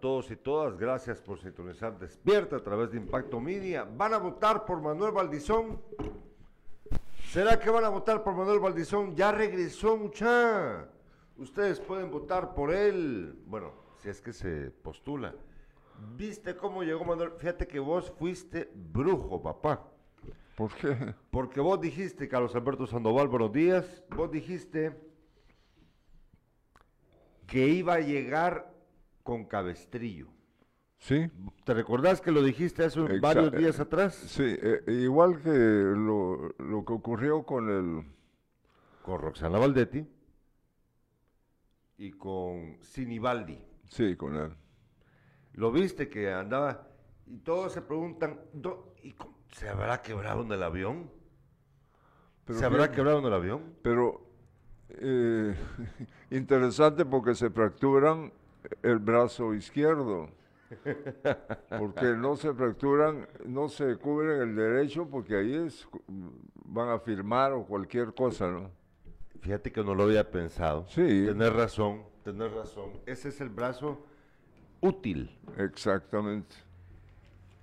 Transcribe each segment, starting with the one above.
todos y todas. Gracias por sintonizar Despierta a través de Impacto Media. ¿Van a votar por Manuel Valdizón? ¿Será que van a votar por Manuel Valdizón? Ya regresó mucha. Ustedes pueden votar por él. Bueno, si es que se postula. ¿Viste cómo llegó Manuel? Fíjate que vos fuiste brujo, papá. ¿Por qué? Porque vos dijiste, Carlos Alberto Sandoval, buenos días. Vos dijiste que iba a llegar con cabestrillo. Sí. ¿Te recordás que lo dijiste hace varios días atrás? Sí, eh, igual que lo, lo que ocurrió con el... Con Roxana Valdetti y con Sinibaldi. Sí, con él. Lo viste que andaba y todos se preguntan, "Do- ¿y cómo- ¿se habrá quebrado en el avión? Pero ¿Se habrá quebrado en el avión? Pero eh, interesante porque se fracturan el brazo izquierdo. Porque no se fracturan, no se cubren el derecho porque ahí es, van a firmar o cualquier cosa, ¿no? Fíjate que no lo había pensado. Sí. Tener razón, tener razón. Ese es el brazo útil. Exactamente.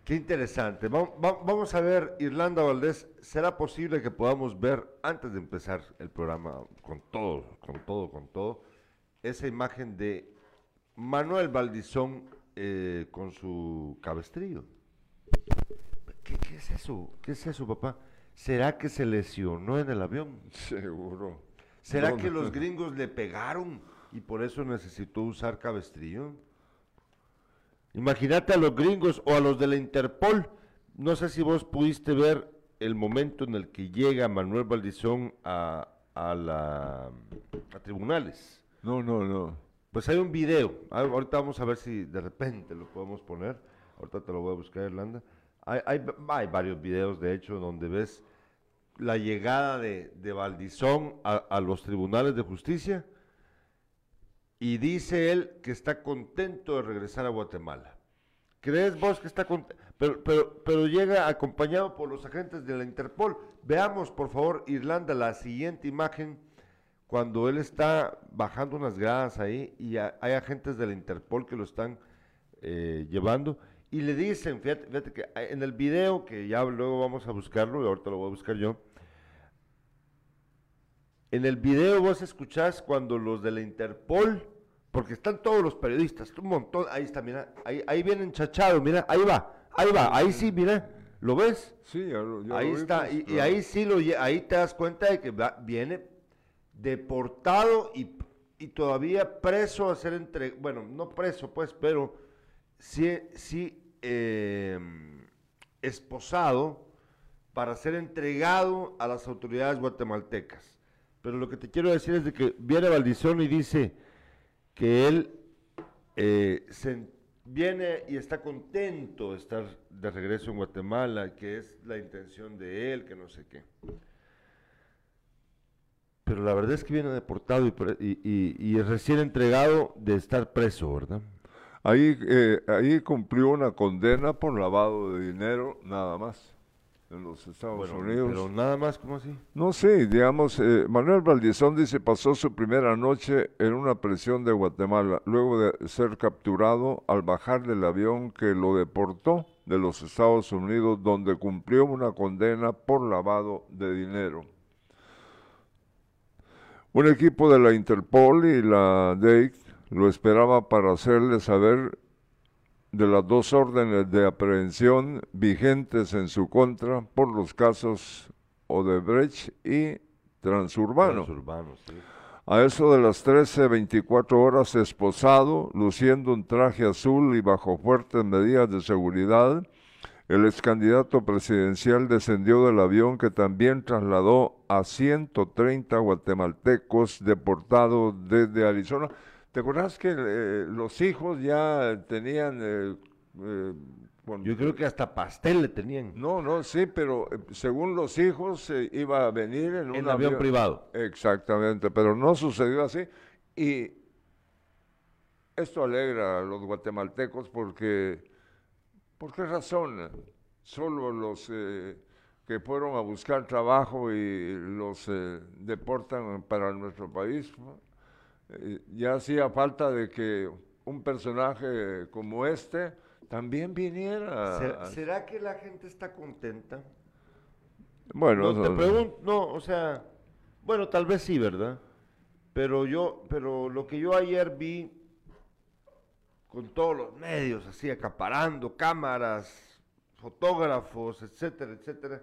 Qué interesante. Va- va- vamos a ver, Irlanda Valdés, ¿será posible que podamos ver, antes de empezar el programa, con todo, con todo, con todo, esa imagen de Manuel Valdizón eh, con su cabestrillo? ¿Qué, qué es eso? ¿Qué es eso, papá? ¿Será que se lesionó en el avión? Seguro. ¿Será No, que no. los gringos le pegaron y por eso necesitó usar cabestrillo? Imagínate a los gringos o a los de la Interpol. No sé si vos pudiste ver el momento en el que llega Manuel Valdizón a, a la, a tribunales. No, no, no. Pues hay un video. Ah, Ahorita vamos a ver si de repente lo podemos poner. Ahorita te lo voy a buscar, Irlanda. Hay, hay, hay varios videos, de hecho, donde ves la llegada de, de Valdizón a, a los tribunales de justicia y dice él que está contento de regresar a Guatemala. ¿Crees vos que está contento? Pero, pero, pero llega acompañado por los agentes de la Interpol. Veamos, por favor, Irlanda, la siguiente imagen cuando él está bajando unas gradas ahí y ha- hay agentes de la Interpol que lo están eh, llevando y le dicen, fíjate, fíjate que eh, en el video, que ya luego vamos a buscarlo y ahorita lo voy a buscar yo, en el video vos escuchás cuando los de la Interpol, porque están todos los periodistas, un montón, ahí está, mira, ahí, ahí vienen chachados, mira, ahí va, ahí va, ahí sí, mira, ¿lo ves? Sí, ya lo- ya ahí lo vi, está, pues, y, ahí sí lo, ahí te das cuenta de que va- viene deportado y, y todavía preso a ser entre, bueno, no preso pues, pero sí, sí eh, esposado para ser entregado a las autoridades guatemaltecas. Pero lo que te quiero decir es de que viene Valdizón y dice que él eh, viene y está contento de estar de regreso en Guatemala, que es la intención de él, que no sé qué. Pero la verdad es que viene deportado y, y, y- y recién entregado de estar preso, ¿verdad? Ahí, eh, ahí cumplió una condena por lavado de dinero, nada más, en los Estados Bueno, Unidos. pero nada más, ¿cómo así? No sé, digamos, eh, Manuel Valdizón dice pasó su primera noche en una prisión de Guatemala, luego de ser capturado al bajar del avión que lo deportó de los Estados Unidos, donde cumplió una condena por lavado de dinero. Un equipo de la Interpol y la DEIC lo esperaba para hacerle saber de las dos órdenes de aprehensión vigentes en su contra por los casos Odebrecht y Transurbano. Transurbano, sí. A eso de las 13, 24 horas esposado, luciendo un traje azul y bajo fuertes medidas de seguridad, el ex candidato presidencial descendió del avión que también trasladó a 130 guatemaltecos deportados desde Arizona. ¿Te acuerdas que eh, los hijos ya tenían... eh, eh, Yo creo que hasta pastel le tenían No, no, sí, pero según los hijos iba a venir en un en avión privado. Exactamente, pero no sucedió así. Y esto alegra a los guatemaltecos porque, ¿por qué razón? Solo los eh, que fueron a buscar trabajo y los eh, deportan para nuestro país. Eh, ya hacía falta de que un personaje como este también viniera. ¿Será, será que la gente está contenta? Bueno, No, te pregunto, no, o sea, bueno, tal vez sí, ¿verdad? Pero yo, pero lo que yo ayer vi con todos los medios, así acaparando cámaras, fotógrafos, etcétera, etcétera.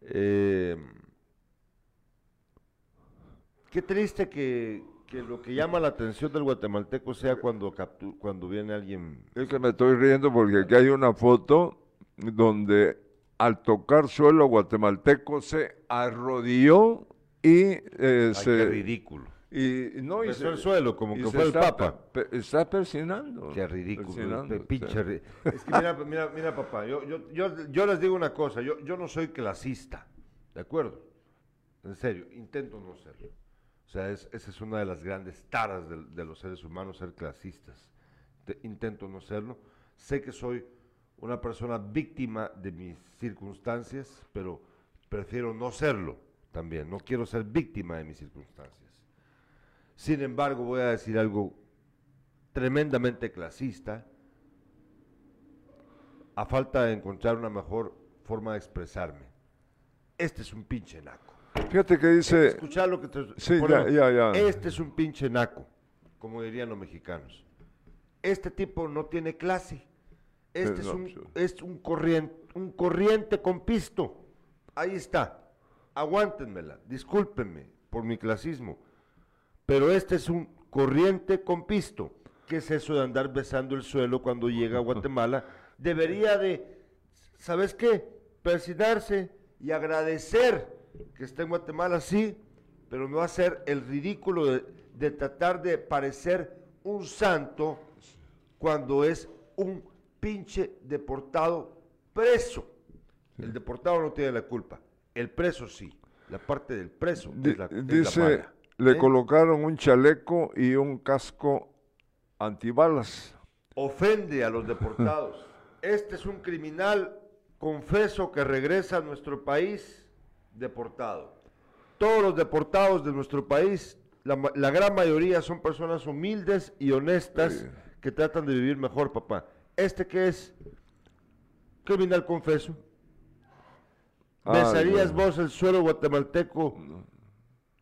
eh, qué triste que, que lo que llama la atención del guatemalteco sea cuando captu- cuando viene alguien. Es que me estoy riendo porque aquí hay una foto donde al tocar suelo guatemalteco se arrodilló y eh, Ay, se... qué ridículo. Y, no, y Besó se- el suelo como que fue el está Papa. pe- está persinando. Qué ridículo, persinando, pinche ri- Es que mira, mira, mira, papá, yo, yo, yo, yo les digo una cosa, yo, yo no soy clasista, ¿de acuerdo? En serio, intento no serlo. O sea, es- esa es una de las grandes taras de, de los seres humanos, ser clasistas. Te- intento no serlo. Sé que soy una persona víctima de mis circunstancias, pero prefiero no serlo también. No quiero ser víctima de mis circunstancias. Sin embargo, voy a decir algo tremendamente clasista, a falta de encontrar una mejor forma de expresarme. Este es un pinche naco. Fíjate que dice... Escuchar lo que te Sí, ya, ya, ya. Este es un pinche naco, como dirían los mexicanos. Este tipo no tiene clase. Este Eh, es no, un, es un corriente, un corriente con pisto. Ahí está. Aguántenmela. Discúlpenme por mi clasismo. Pero este es un corriente con pisto. ¿Qué es eso de andar besando el suelo cuando llega a Guatemala? Debería de, ¿sabes qué? Persinarse y agradecer que está en Guatemala, sí, pero no hacer el ridículo de, de tratar de parecer un santo cuando es un pinche deportado preso. El deportado no tiene la culpa, el preso sí. La parte del preso es la, es la dice, mala. Le ¿Eh? colocaron un chaleco y un casco antibalas. ofende a los deportados. Este es un criminal, confeso, que regresa a nuestro país deportado. Todos los deportados de nuestro país, la, gran mayoría son personas humildes y honestas Sí. que tratan de vivir mejor, papá. Este que es criminal, confeso. Ah, ¿Besarías bueno. vos el suelo guatemalteco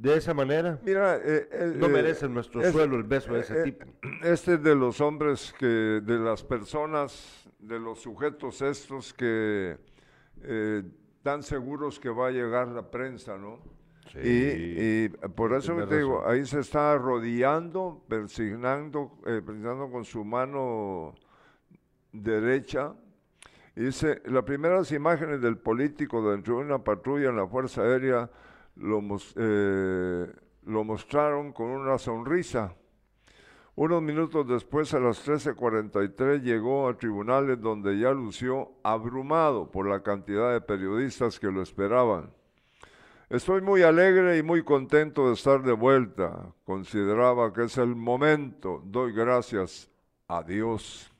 de esa manera? Mira, eh, eh, No eh, merece nuestro es- suelo el beso de ese tipo. Este es de los hombres que, de las personas, de los sujetos estos que tan seguros que va a llegar la prensa, ¿no? Y, y por eso te digo, razón. ahí se está arrodillando, persignando, eh, persignando con su mano derecha. Y dice, las primeras imágenes del político dentro de una patrulla en la Fuerza Aérea eh, lo mostraron con una sonrisa. Unos minutos después, a las 13:43, llegó a tribunales donde ya lució abrumado por la cantidad de periodistas que lo esperaban. Estoy muy alegre y muy contento de estar de vuelta. Consideraba que es el momento. Doy gracias a Dios.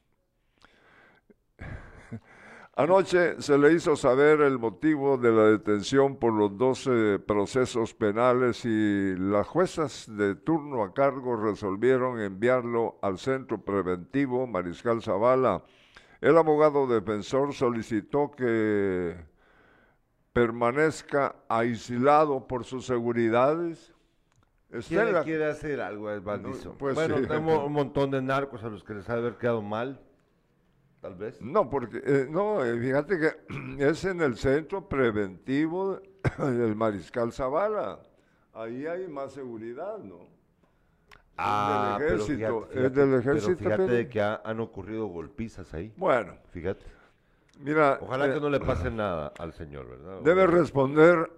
Anoche se le hizo saber el motivo de la detención por los 12 procesos penales y las juezas de turno a cargo resolvieron enviarlo al centro preventivo Mariscal Zavala. El abogado defensor solicitó que permanezca aislado por sus seguridades. ¿Quién le quiere hacer algo a Valdizón? pues bueno, sí. tenemos un montón de narcos a los que les ha de haber quedado mal, tal vez. No, porque eh, no, eh, fíjate que es en el centro preventivo del Mariscal Zavala. Ahí hay más seguridad, ¿no? Ah, del pero ejército, fíjate, es del fíjate, ejército, Pero fíjate de que ha- han ocurrido golpizas ahí. Bueno, Fíjate. mira, Ojalá eh, que no le pase nada al señor, ¿verdad? debe responder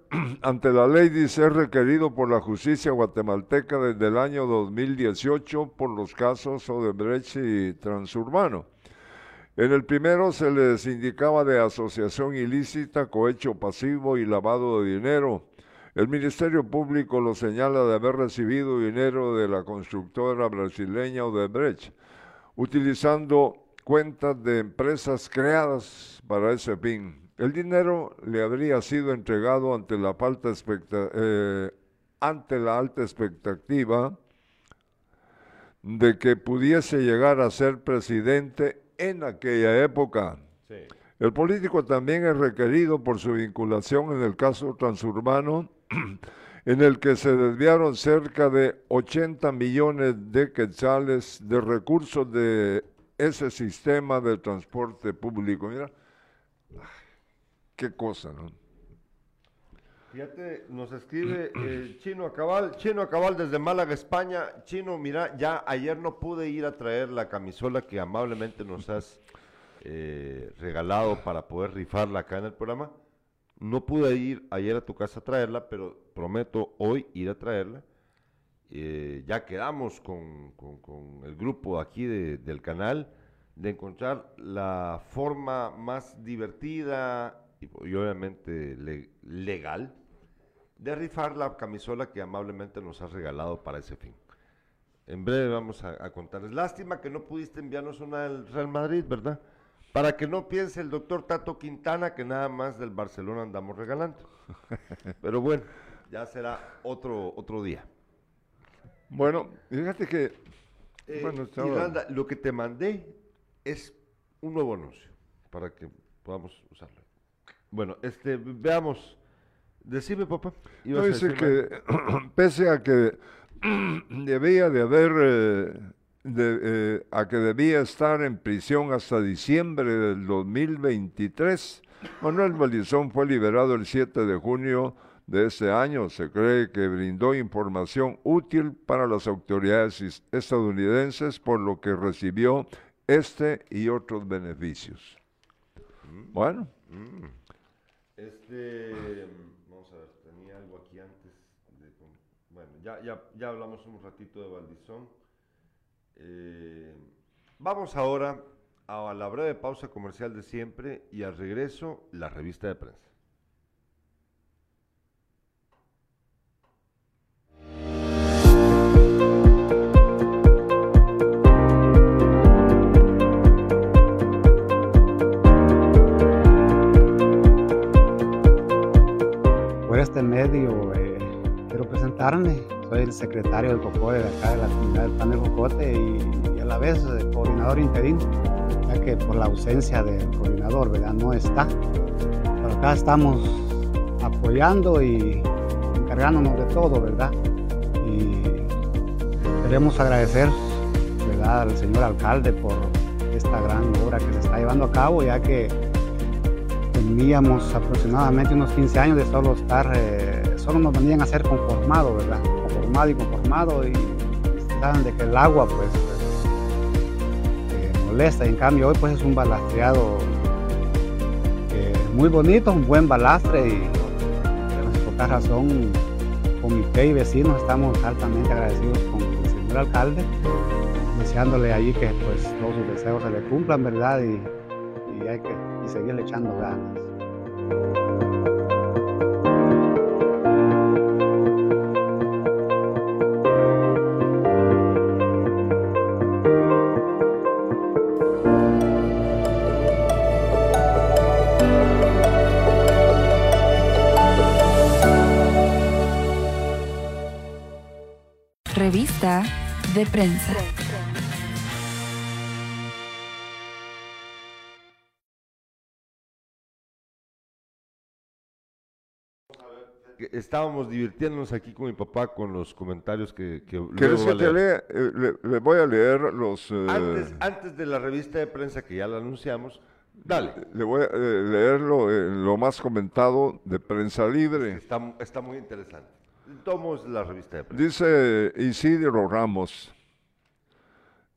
ante la ley de ser requerido por la justicia guatemalteca desde el año 2018 por los casos Odebrecht y Transurbano. En el primero se les indicaba de asociación ilícita, cohecho pasivo y lavado de dinero. El Ministerio Público lo señala de haber recibido dinero de la constructora brasileña Odebrecht, utilizando cuentas de empresas creadas para ese fin. El dinero le habría sido entregado ante la, eh, ante la alta expectativa de que pudiese llegar a ser presidente en aquella época. El político también es requerido por su vinculación en el caso transurbano, en el que se desviaron cerca de 80 millones de quetzales de recursos de ese sistema de transporte público. Mira, qué cosa, ¿no? Fíjate, nos escribe eh, Chino Acabal, Chino Acabal desde Málaga, España. Chino, mira, ya ayer no pude ir a traer la camisola que amablemente nos has eh, regalado para poder rifarla acá en el programa. No pude ir ayer a tu casa a traerla, pero prometo hoy ir a traerla. Eh, ya quedamos con, el grupo aquí del canal de encontrar la forma más divertida y, obviamente legal de rifar la camisola que amablemente nos has regalado para ese fin. En breve vamos a, contarles. Lástima que no pudiste enviarnos una del Real Madrid, ¿verdad? Para que no piense el doctor Tato Quintana que nada más del Barcelona andamos regalando. Pero bueno, ya será otro, otro día. Bueno, fíjate que... Eh, bueno, lo que te mandé es un nuevo anuncio para que podamos usarlo. Bueno, este, veamos Decime, papá. dice que pese a que debía de haber, eh, eh, a que debía estar en prisión hasta diciembre del 2023, Manuel Valdizón fue liberado el 7 de junio de ese año. Se cree que brindó información útil para las autoridades estadounidenses, por lo que recibió este y otros beneficios. Mm. Bueno. Mm. Este ya, ya, hablamos un ratito de Valdizón. Eh, vamos ahora a la breve pausa comercial de siempre y al regreso la revista de prensa. Este medio eh, presentarme soy el secretario del COCODE de acá de la comunidad del Pan del Jocote y, a la vez el coordinador interino, ya que por la ausencia del coordinador, ¿verdad? No está. Pero acá estamos apoyando y encargándonos de todo, ¿verdad? Y queremos agradecer, ¿verdad? Al señor alcalde por esta gran obra que se está llevando a cabo, ya que teníamos aproximadamente unos 15 años de solo estar, eh, solo nos venían a ser conformados, ¿verdad? conformado y conformado y saben de que el agua pues eh, molesta y en cambio hoy pues es un balastreado eh, muy bonito, un buen balastre y por esta razón comité y vecinos estamos altamente agradecidos con el señor alcalde deseándole allí que pues todos sus deseos se le cumplan verdad y, hay que y seguirle echando ganas. De prensa. Estábamos divirtiéndonos aquí con mi papá con los comentarios que... que ¿Quieres que te lea? Eh, le, voy a leer los... Eh, antes, de la revista de prensa que ya la anunciamos, dale. Le voy a eh, leer lo, más comentado de Prensa Libre. Está, está muy interesante. Tomos la revista de prensa. Dice Isidro Ramos.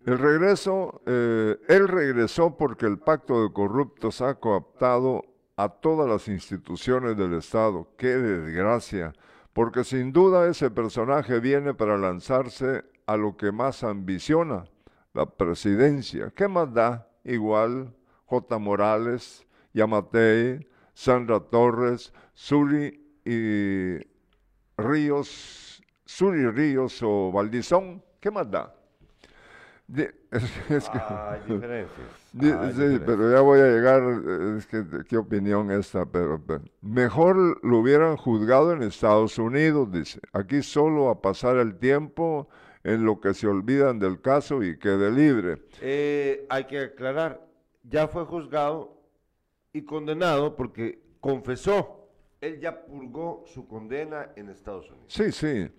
El regreso, eh, él regresó porque el pacto de corruptos ha coaptado a todas las instituciones del Estado. Qué desgracia, porque sin duda ese personaje viene para lanzarse a lo que más ambiciona, la presidencia. ¿Qué más da? Igual J. Morales, Yamatei, Sandra Torres, Suri y Ríos, Suri Ríos o Valdizón, ¿qué más da? es, que, hay diferencias. sí, pero ya voy a llegar, es que qué opinión esta, pero, mejor lo hubieran juzgado en Estados Unidos, dice. Aquí solo a pasar el tiempo en lo que se olvidan del caso y quede libre. Eh, hay que aclarar, ya fue juzgado y condenado porque confesó. Él ya purgó su condena en Estados Unidos. Sí, sí.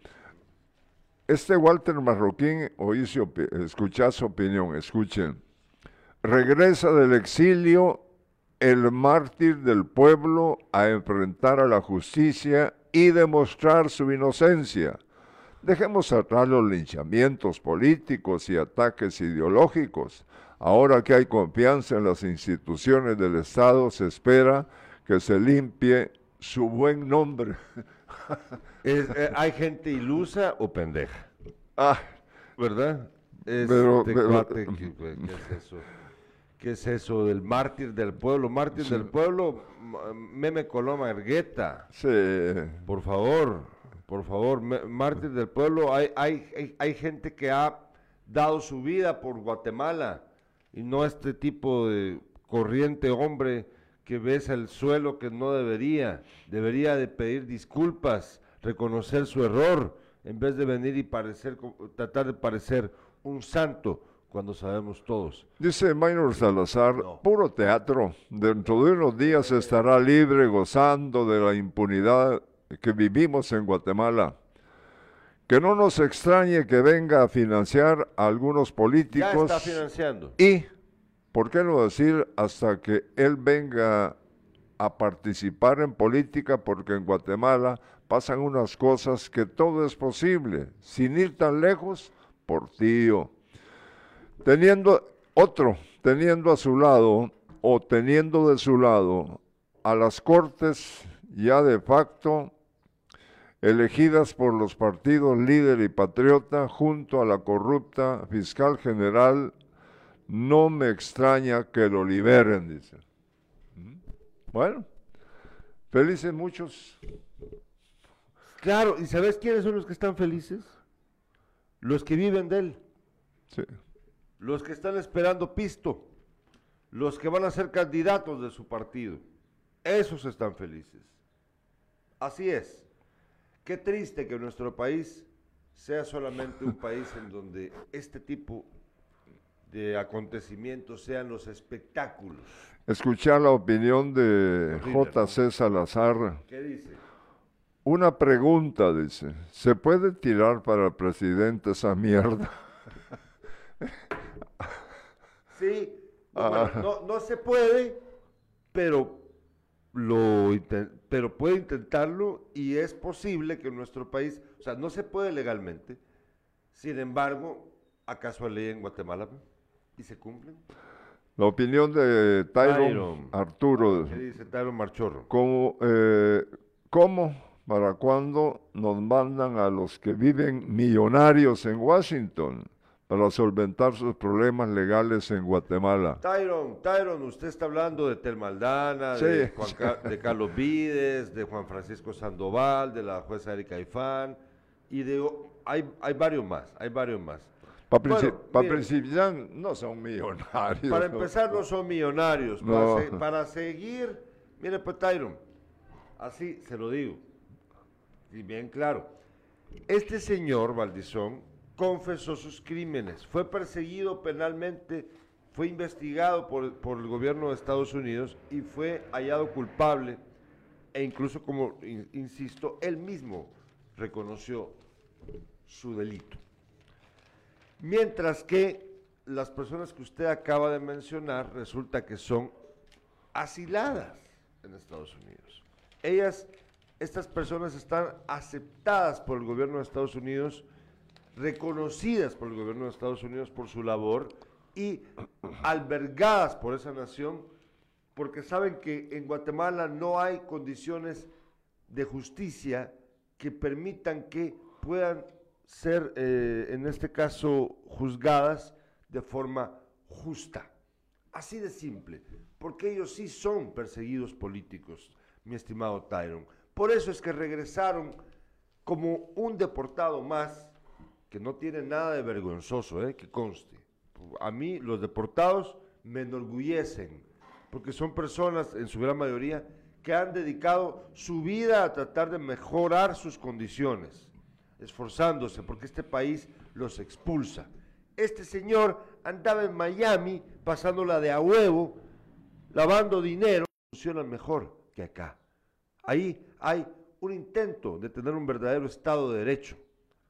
Este Walter Marroquín, oí su su opinión, escuchen. Regresa del exilio el mártir del pueblo a enfrentar a la justicia y demostrar su inocencia. Dejemos atrás los linchamientos políticos y ataques ideológicos. Ahora que hay confianza en las instituciones del Estado, se espera que se limpie su buen nombre. Es, eh, hay gente ilusa o pendeja, Ah, ¿verdad? Es Pero- de pero- cuate que- que- ¿Qué es eso? ¿Qué es eso del mártir del pueblo? Mártir Sí. del pueblo, Meme Coloma Ergueta. sí. Por favor, por favor, me- mártir del pueblo. Hay, hay, hay, hay gente que ha dado su vida por Guatemala y no este tipo de corriente hombre que besa el suelo que no debería. Debería de pedir disculpas, reconocer su error, en vez de venir y parecer, tratar de parecer un santo cuando sabemos todos. Dice Maynor Salazar, No. puro teatro. Dentro de unos días estará libre gozando de la impunidad que vivimos en Guatemala. Que no nos extrañe que venga a financiar a algunos Ya políticos está financiando. y, ¿por qué no decir hasta que él venga a participar en política? Porque en Guatemala pasan unas cosas que todo es posible, sin ir tan lejos, por tío. Teniendo otro, teniendo a su lado o teniendo de su lado a las cortes ya de facto elegidas por los partidos líder y patriota junto a la corrupta fiscal general, no me extraña que lo liberen, dice. ¿Mm? Bueno, felices muchos. Claro, ¿y sabes quiénes son los que están felices? Los que viven de él. Sí. los que están esperando pisto, los que van a ser candidatos de su partido, esos están felices. Así es. Qué triste que nuestro país sea solamente un país en donde este tipo acontecimientos sean los espectáculos. Escuchar la opinión de J.C. Salazar. ¿Qué dice? Una pregunta, dice. ¿Se puede tirar para presidente esa mierda? Sí, no, Ah. bueno, no, no se puede, pero, lo, pero puede intentarlo y es posible que en nuestro país, o sea, no se puede legalmente, sin embargo, ¿acaso hay ley en Guatemala? ¿Y se cumplen? La opinión de Tyron Tyron. Arturo. ¿Qué dice Tyron Marchorro? ¿Cómo, eh, ¿Cómo, para cuándo nos mandan a los que viven millonarios en Washington para solventar sus problemas legales en Guatemala? Tyron, Tyron, usted está hablando de Tel Maldana, de, Sí. Juan Ca- de Carlos Vides, de Juan Francisco Sandoval, de la jueza Erika Ifán, y de, hay, hay varios más, hay varios más. Para Bueno, principiar, no son millonarios. Para empezar, no son millonarios. No. Para, se- para seguir, mire, pues, Tyron, así se lo digo, y bien claro. Este señor, Valdizón, confesó sus crímenes, fue perseguido penalmente, fue investigado por, por el gobierno de Estados Unidos y fue hallado culpable, e incluso, como in- insisto, él mismo reconoció su delito. Mientras que las personas que usted acaba de mencionar resulta que son asiladas en Estados Unidos. Ellas, estas personas están aceptadas por el gobierno de Estados Unidos, reconocidas por el gobierno de Estados Unidos por su labor y albergadas por esa nación porque saben que en Guatemala no hay condiciones de justicia que permitan que puedan ser, eh, en este caso, juzgadas de forma justa. Así de simple, porque ellos sí son perseguidos políticos, mi estimado Tyron. Por eso es que regresaron como un deportado más, que no tiene nada de vergonzoso, eh, que conste. A mí los deportados me enorgullecen, porque son personas, en su gran mayoría, que han dedicado su vida a tratar de mejorar sus condiciones, esforzándose, porque este país los expulsa. Este señor andaba en Miami pasándola de a huevo, lavando dinero, funcionan mejor que acá. Ahí hay un intento de tener un verdadero Estado de Derecho.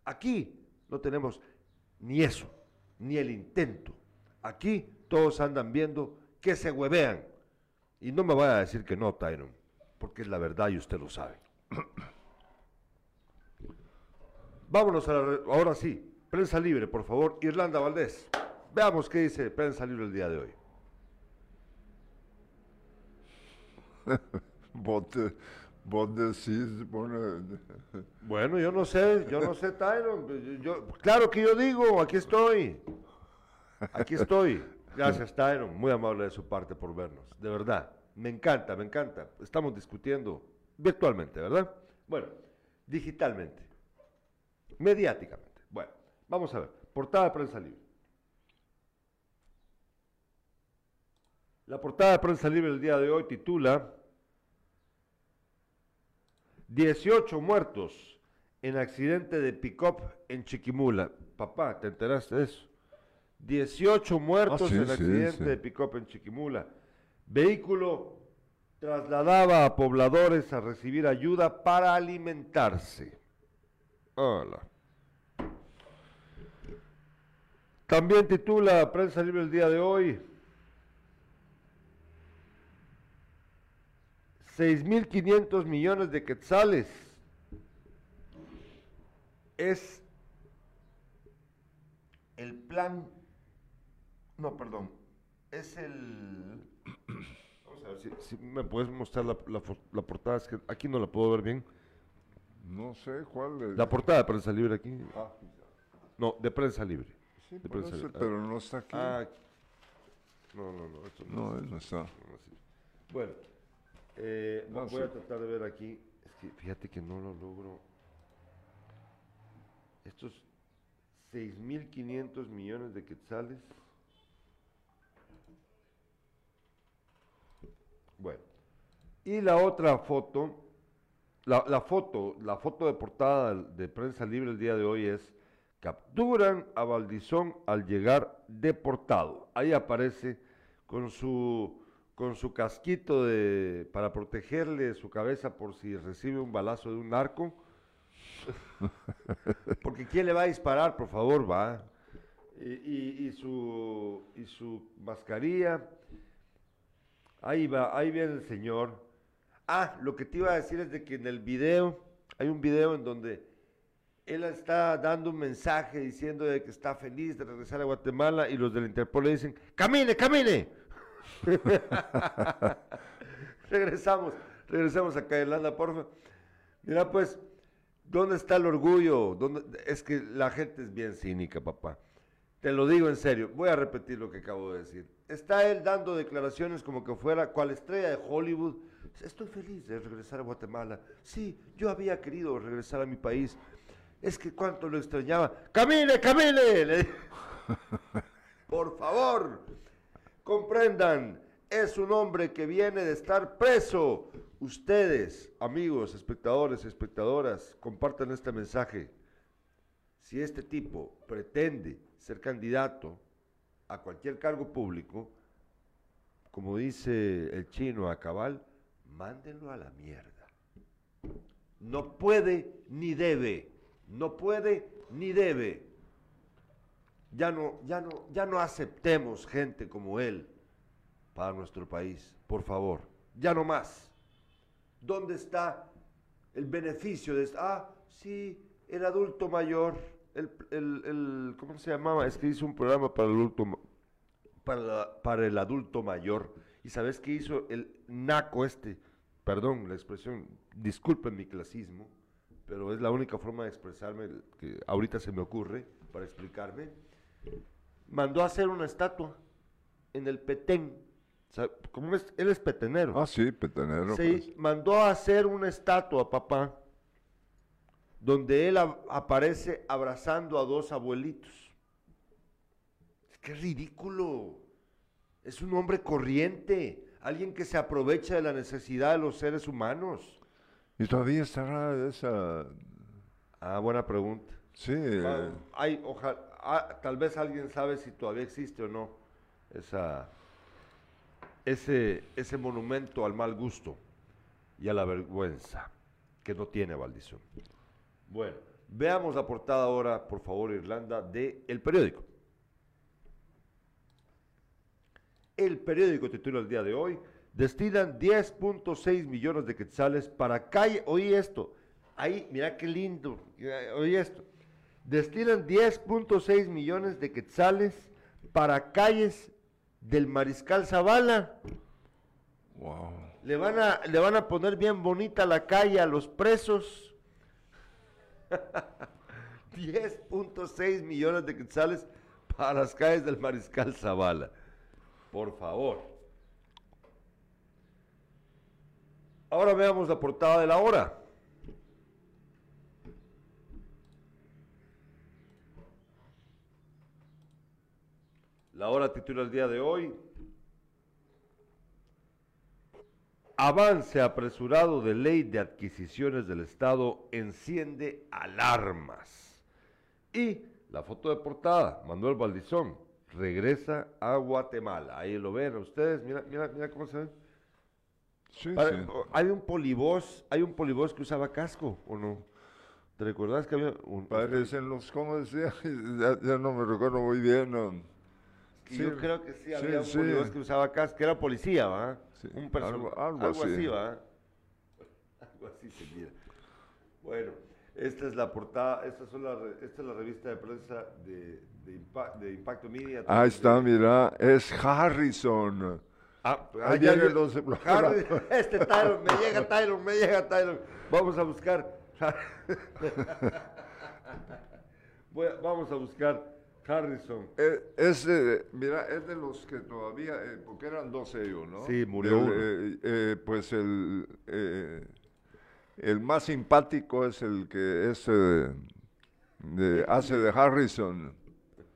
Aquí no tenemos ni eso, ni el intento. Aquí todos andan viendo que se huevean. Y no me vaya a decir que no, Tyron, porque es la verdad y usted lo sabe. Vámonos a la ahora sí, prensa libre, por favor. Irlanda Valdés. Veamos qué dice prensa libre el día de hoy. Vos, decís, bueno, Bueno, yo no sé, yo no sé, Tyron. Yo- claro que yo digo, aquí estoy. Aquí estoy. Gracias, Tyron. Muy amable de su parte por vernos. De verdad. Me encanta, me encanta. Estamos discutiendo virtualmente, ¿verdad? Bueno, digitalmente. Mediáticamente. Bueno, vamos a ver. Portada de prensa libre. La portada de prensa libre el día de hoy titula 18 muertos en accidente de pick-up en Chiquimula. Papá, ¿te enteraste de eso? 18 muertos Ah, sí, en sí, accidente sí. de pick-up en Chiquimula. Vehículo trasladaba a pobladores a recibir ayuda para alimentarse. Hola. También titula Prensa Libre el día de hoy. 6.500 millones de quetzales. Es el plan... No, perdón. Es el... Vamos a ver si, si me puedes mostrar la, la portada. Es que aquí no la puedo ver bien. No sé cuál es. La portada de Prensa Libre aquí. Ah, No, de Prensa Libre. sí, de por prensa eso, libre. pero no está aquí. Ah, no, no, no. esto no, no está. no sirve. Bueno, eh, No, voy a tratar de ver aquí. Es que fíjate que no lo logro. Estos 6.500 millones de quetzales. Bueno, y la otra foto, la, foto, la foto de portada de prensa libre el día de hoy es capturan a Valdizón al llegar deportado. Ahí aparece con su con su casquito de para protegerle su cabeza por si recibe un balazo de un narco. Porque quién le va a disparar, por favor, va. Y- y su y su mascarilla. Ahí va, ahí viene el señor. Ah, lo que te iba a decir es de que en el video, hay un video en donde él está dando un mensaje diciendo de que está feliz de regresar a Guatemala y los del Interpol le dicen, camine, camine. regresamos, regresamos a Caelanda, porfa. Mira pues, ¿dónde está el orgullo? ¿Dónde? Es que la gente es bien cínica, papá. Te lo digo en serio, voy a repetir lo que acabo de decir. Está él dando declaraciones como que fuera cual estrella de Hollywood. Estoy feliz de regresar a Guatemala. Sí, yo había querido regresar a mi país. Es que cuánto lo extrañaba. ¡Camine, camine! Le di- Por favor, comprendan, es un hombre que viene de estar preso. Ustedes, amigos, espectadores, espectadoras, compartan este mensaje. Si este tipo pretende ser candidato a cualquier cargo público, como dice el chino a cabal, mándenlo a la mierda. No puede ni debe, no puede ni debe. Ya no, ya no, ya no aceptemos gente como él para nuestro país, por favor. Ya no más. ¿Dónde está el beneficio de esto? Ah, sí, el adulto mayor, el, ¿cómo se llamaba? Es que hizo un programa para el adulto, para el adulto mayor. ¿Y sabes qué hizo el naco este? Perdón la expresión, disculpen mi clasismo, pero es la única forma de expresarme que ahorita se me ocurre para explicarme. Mandó a hacer una estatua en el Petén. O sea, como es- él es petenero. Ah, sí, petenero. Sí, pues. mandó a hacer una estatua, papá, donde él a- aparece abrazando a dos abuelitos. Qué ridículo. Es un hombre corriente, alguien que se aprovecha de la necesidad de los seres humanos. Y todavía estará esa... Ah, buena pregunta. Sí. eh, Hay, oja- ah, tal vez alguien sabe si todavía existe o no esa, ese, ese monumento al mal gusto y a la vergüenza que no tiene Valdizón. Bueno, veamos la portada ahora, por favor, Irlanda, de El Periódico. El periódico titula el día de hoy, destinan 10.6 millones de quetzales para calle, oí esto, ahí, mira qué lindo, oí esto, destinan 10.6 millones de quetzales para calles del Mariscal Zavala. wow. Le van a, le van a poner bien bonita la calle a los presos. 10.6 millones de quetzales para las calles del Mariscal Zavala. Por favor. Ahora veamos la portada de la hora. La hora titula el día de hoy. Avance apresurado de ley de adquisiciones del Estado enciende alarmas. Y la foto de portada, Manuel Valdizón, regresa a Guatemala. Ahí lo ven ustedes, mira, mira, mira cómo se ven. Sí, sí. Hay un polibos, hay un polibos que usaba casco, ¿o no? ¿Te recordás que había un... Parecen los, ¿cómo decía? Ya, ya no me recuerdo muy bien. no. que yo sí, creo que sí sí, había un sí. polibos que usaba casco, que era policía, ¿va? Sí, Un algo- algo algo así, así. ¿va? Algo así se mira. Bueno, esta es la portada, esta, son la esta es la revista de prensa de, de, Impa- de Impacto Media. Ahí está, mira, es Harrison. Ah, Ahí ah, vienen los- Harry, este Tyron, me llega Tyron, me llega Tyron. Vamos a buscar. Vamos a buscar Harrison. Eh, es de- mira, es de los que todavía, eh, porque eran dos ellos, ¿no? Sí, murió El, eh, eh, pues el, eh, el más simpático es el que es, eh, de- hace de Harrison.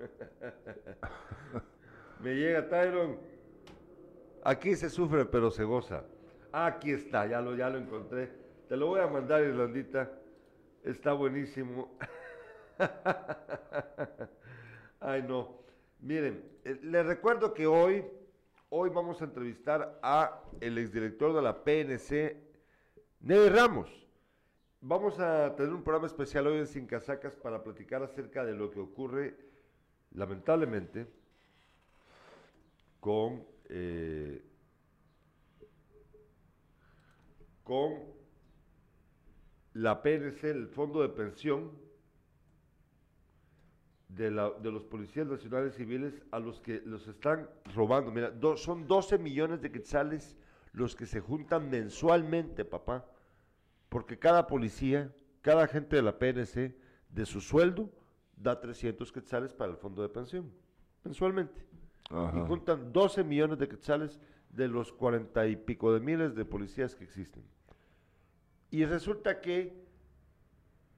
Me llega Tyron. Aquí se sufre, pero se goza. Aquí está, ya lo, ya lo encontré. Te lo voy a mandar, Irlandita. Está buenísimo. Ay, no. Miren, eh, les recuerdo que hoy, hoy vamos a entrevistar a el exdirector de la PNC, Neve Ramos. Vamos a tener un programa especial hoy en Sin Casacas para platicar acerca de lo que ocurre, lamentablemente, con, eh, con la PNC, el Fondo de Pensión de, la- de los policías nacionales civiles a los que los están robando. Mira, son 12 millones de quetzales los que se juntan mensualmente, papá, porque cada policía, cada agente de la PNC, de su sueldo, da 300 quetzales para el fondo de pensión, mensualmente. Y Ajá. juntan 12 millones de quetzales de los 40 y pico de miles de policías que existen. Y resulta que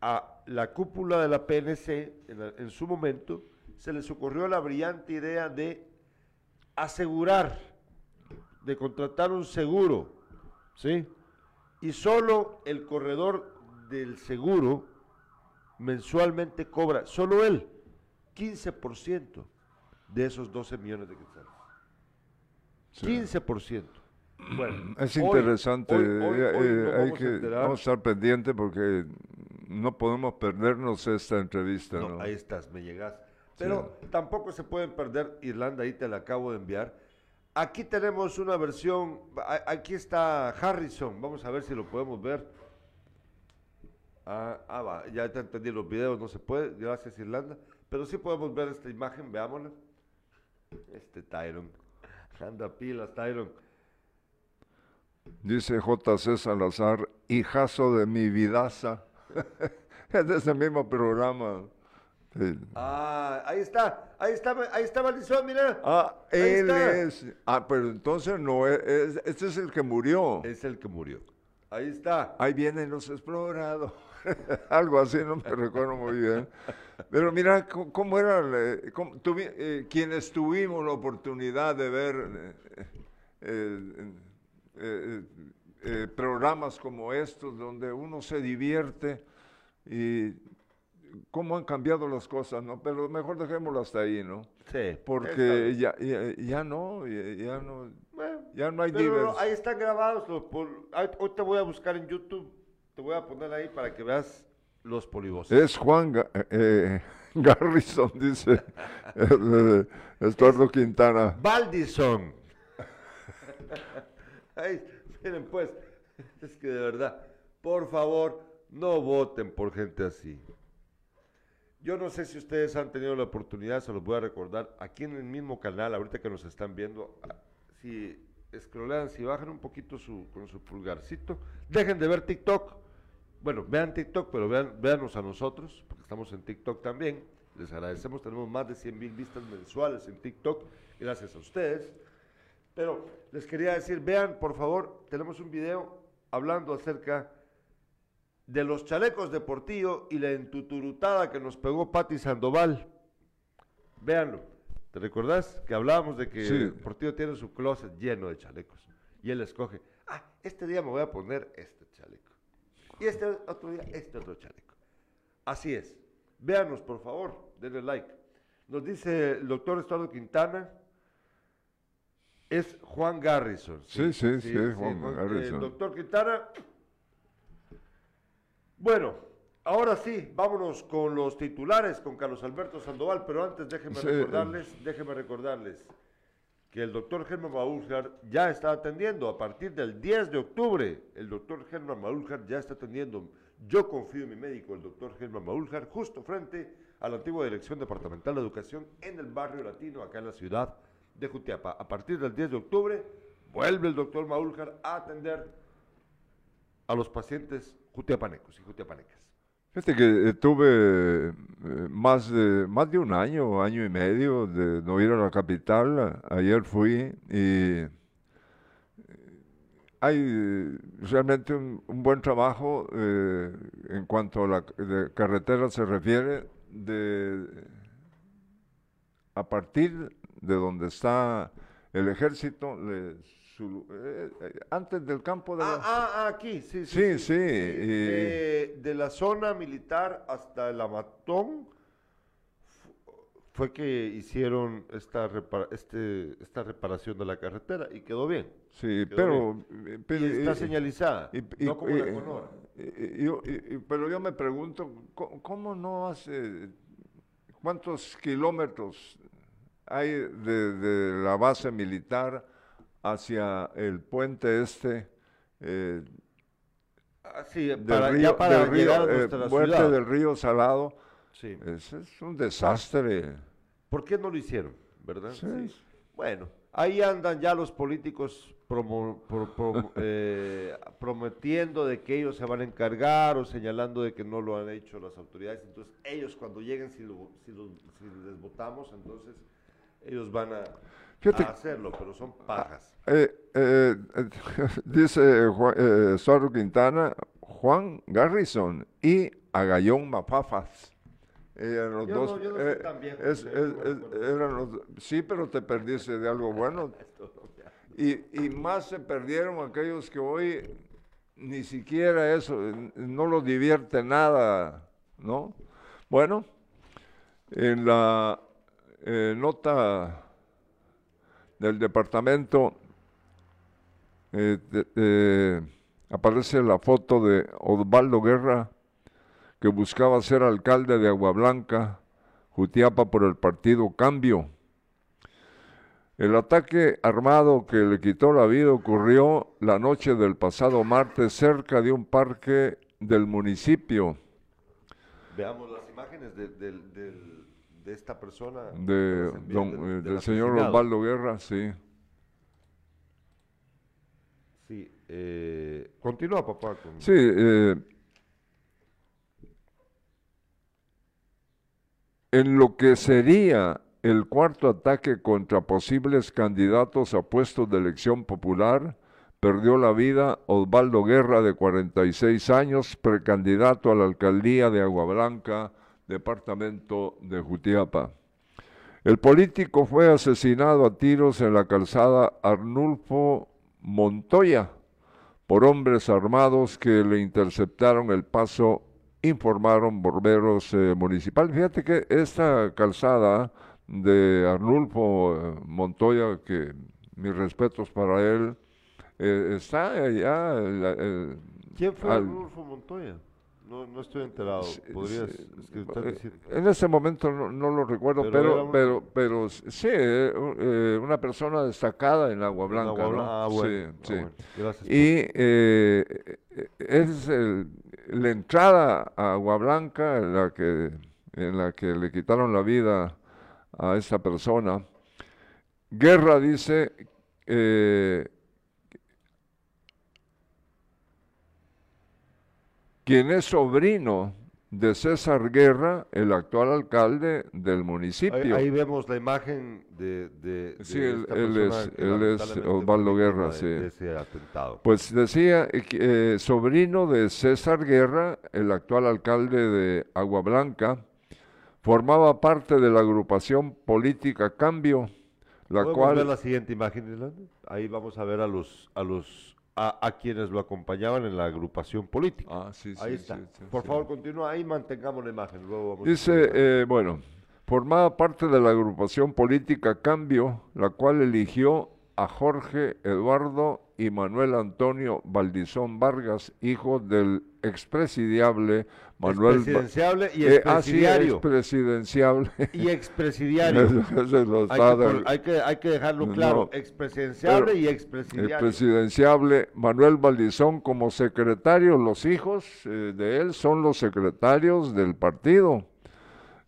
a la cúpula de la PNC, en, la- en su momento, se les ocurrió la brillante idea de asegurar, de contratar un seguro, ¿sí? Y solo el corredor del seguro mensualmente cobra, solo él, 15% de esos 12 millones de quetzales. 15%. Bueno, Es interesante, hoy- hoy- eh, hoy eh, hay que vamos a estar pendiente porque no podemos perdernos esta entrevista, No, ¿no? ahí estás, me llegas. Pero tampoco se pueden perder Irlanda, ahí te la acabo de enviar. Aquí tenemos una versión, aquí está Harrison, vamos a ver si lo podemos ver. Ah, ah, va, ya te entendí, los videos no se puede, gracias Irlanda, pero sí podemos ver esta imagen, veámosla. Este Tyron, anda pilas Tyron. Dice J.C. Salazar, hijazo de mi vidaza. es de ese mismo programa. Sí. Ah, ahí está, ahí está, ahí está Valdizón, mira. Ah, Ahí él está. es. Ah, pero entonces no es, es- Este es el que murió. Es el que murió. Ahí está. Ahí vienen los exploradores. Algo así, no me recuerdo muy bien. Pero mira cómo, era, eh, cómo tuvi- eh, quienes tuvimos la oportunidad de ver eh, eh, eh, eh, programas como estos, donde uno se divierte y cómo han cambiado las cosas, ¿no? Pero mejor dejémoslo hasta ahí, ¿no? Sí. Porque ya, ya, ya no, ya, ya no, Bueno, ya no hay pero divers. ahí están grabados. Los pol- ahí- Hoy te voy a buscar en YouTube. Te voy a poner ahí para que veas los polivoces. Es Juan Ga- eh, Garrison, dice eh, Estuardo Quintana. Valdison. Ay, miren pues, es que de verdad, por favor, no voten por gente así. Yo no sé si ustedes han tenido la oportunidad, se los voy a recordar, aquí en el mismo canal, ahorita que nos están viendo, ah, si scrollean, si bajan un poquito su, con su pulgarcito, dejen de ver TikTok. Bueno, vean TikTok, pero vean, véanos a nosotros, porque estamos en TikTok también. Les agradecemos, tenemos más de 100 mil vistas mensuales en TikTok, gracias a ustedes. Pero les quería decir, vean, por favor, tenemos un video hablando acerca de los chalecos de Portillo y la entuturutada que nos pegó Pati Sandoval. Véanlo. ¿Te recordás que hablábamos de que Sí. Portillo tiene su closet lleno de chalecos? Y él escoge, ah, este día me voy a poner este chaleco. Y este otro día, este otro chaleco. Así es. Véanos, por favor, denle like. Nos dice el doctor Estuardo Quintana, es Juan Garrison. Sí, sí, sí, es Juan eh, Garrison. doctor Quintana. Bueno, ahora sí, vámonos con los titulares, con Carlos Alberto Sandoval, pero antes déjenme Sí, eh. recordarles, déjenme recordarles que el doctor Germán Maúljar ya está atendiendo a partir del 10 de octubre. El doctor Germán Maúljar ya está atendiendo. Yo confío en mi médico, el doctor Germán Maúljar, justo frente a la antigua Dirección Departamental de Educación en el barrio latino, acá en la ciudad de Jutiapa. A partir del 10 de octubre, vuelve el doctor Maúljar a atender a los pacientes jutiapanecos y jutiapanecas. Fíjate que eh, tuve eh, más de, más de un año, año y medio de no ir a la capital. Ayer fui y eh, hay realmente un, buen trabajo eh, en cuanto a la carretera se refiere de a partir de donde está el ejército, le- su- eh, eh, antes del campo de Ah, la- ah, ah, aquí, sí, Sí, sí, y- De, de la zona militar hasta el Amatón fu- fue que hicieron esta, repara- este, esta reparación de la carretera y quedó bien. Sí, Quedó pero, eh, Y pero- está y- señalizada, y- no como la Conora. y- y- yo- y- y- pero yo me pregunto, ¿cómo, cómo no hace, cuántos kilómetros hay de, de la base militar hacia el puente este? eh, Ah, del para, río, ya para del río, eh, del río Salado, Sí. ese es un desastre. ¿Por qué no lo hicieron? ¿Verdad? Sí. Bueno, ahí andan ya los políticos promo- pro- pro- eh, prometiendo de que ellos se van a encargar o señalando de que no lo han hecho las autoridades. Entonces, ellos cuando lleguen, si, lo- si, lo- si les votamos, entonces ellos van a, Fíjate- a hacerlo, pero son pajas. Eh, eh, dice Juan, eh, Suárez Quintana, Juan Garrison y Agallón Mapafas. Eran los Yo dos. no- yo no eh, es- es- es- eran los- sí, pero te perdiste de algo bueno. Y, y más se perdieron aquellos que hoy ni siquiera eso, no los divierte nada, ¿no? Bueno, en la eh, nota del departamento eh, eh, aparece la foto de Osvaldo Guerra, que buscaba ser alcalde de Agua Blanca, Jutiapa, por el partido Cambio. El ataque armado que le quitó la vida ocurrió la noche del pasado martes cerca de un parque del municipio Veamos las imágenes de, del- del- de esta persona. de, envían don- del- eh, del señor. Osvaldo Guerra, sí. Sí, eh, continúa, papá. con- Sí, eh, en lo que sería el cuarto ataque contra posibles candidatos a puestos de elección popular, perdió la vida Osvaldo Guerra, de 46 años, precandidato a la alcaldía de Agua Blanca, departamento de Jutiapa. El político fue asesinado a tiros en la calzada Arnulfo Montoya por hombres armados que le interceptaron el paso informaron bomberos eh, municipales. Fíjate que esta calzada de Arnulfo eh, Montoya, que mis respetos para él, eh, está allá. el- ¿Quién fue al- Arnulfo Montoya? No, no estoy enterado. ¿Podrías eh, decir? En ese momento no, no lo recuerdo, Pero pero pero, pero, sí, eh, una persona destacada en Agua Blanca, Agua ¿no? Blanca, ah, Sí, bueno, ah, sí. Gracias. Y eh, es el- la entrada a Agua Blanca en la que en la que le quitaron la vida a esta persona. Guerra dice eh, quien es sobrino de César Guerra, el actual alcalde del municipio. ahí vemos la imagen de, de, de Sí, él- es- él es Osvaldo Guerra, sí. de, ese atentado. Pues decía, eh, eh, sobrino de César Guerra, el actual alcalde de Agua Blanca, formaba parte de la agrupación política Cambio, la ¿Podemos cual... ver la siguiente imagen? Ahí vamos a ver a los a los a, a quienes lo acompañaban en la agrupación política. Ah, sí, sí, Ahí sí, está. sí, Por favor, continúa ahí, mantengamos la imagen. Luego vamos Dice, eh, bueno, formaba parte de la agrupación política Cambio, la cual eligió a Jorge Eduardo y Manuel Antonio Valdizón Vargas, hijo del expresidiable Manuel... Va- presidenciable y Eh, ah, sí, expresidiario. expresidiable. y expresidiario. Hay, que, del- pon- hay, que, hay que dejarlo No, claro. expresidenciable pero y expresidiario. presidenciable Manuel Valdizón como secretario, los hijos eh, de él son los secretarios del partido.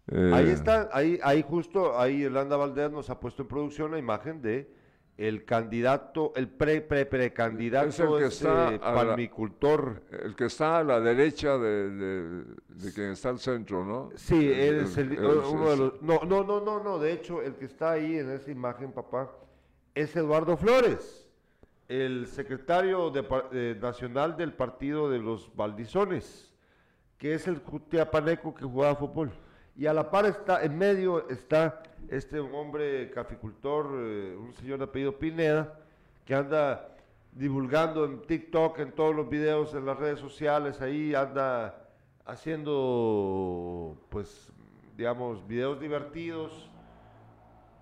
Eh, Ahí está, ahí, ahí justo, ahí Irlanda Valdés nos ha puesto en producción la imagen de el candidato, el pre pre precandidato, Es el que está la- palmicultor. El que está a la derecha de, de- de quien está al centro, ¿no? Sí, El- él es el- el- uno de los. No, no, no, no, no. De hecho, el que está ahí en esa imagen, papá, es Eduardo Flores, el secretario de eh, nacional del partido de los Valdizones, que es el Jutiapaneco que jugaba fútbol. Y a la par está, en medio está este hombre caficultor, eh, un señor de apellido Pineda, que anda divulgando en TikTok, en todos los videos, en las redes sociales, ahí anda haciendo, pues, digamos, videos divertidos,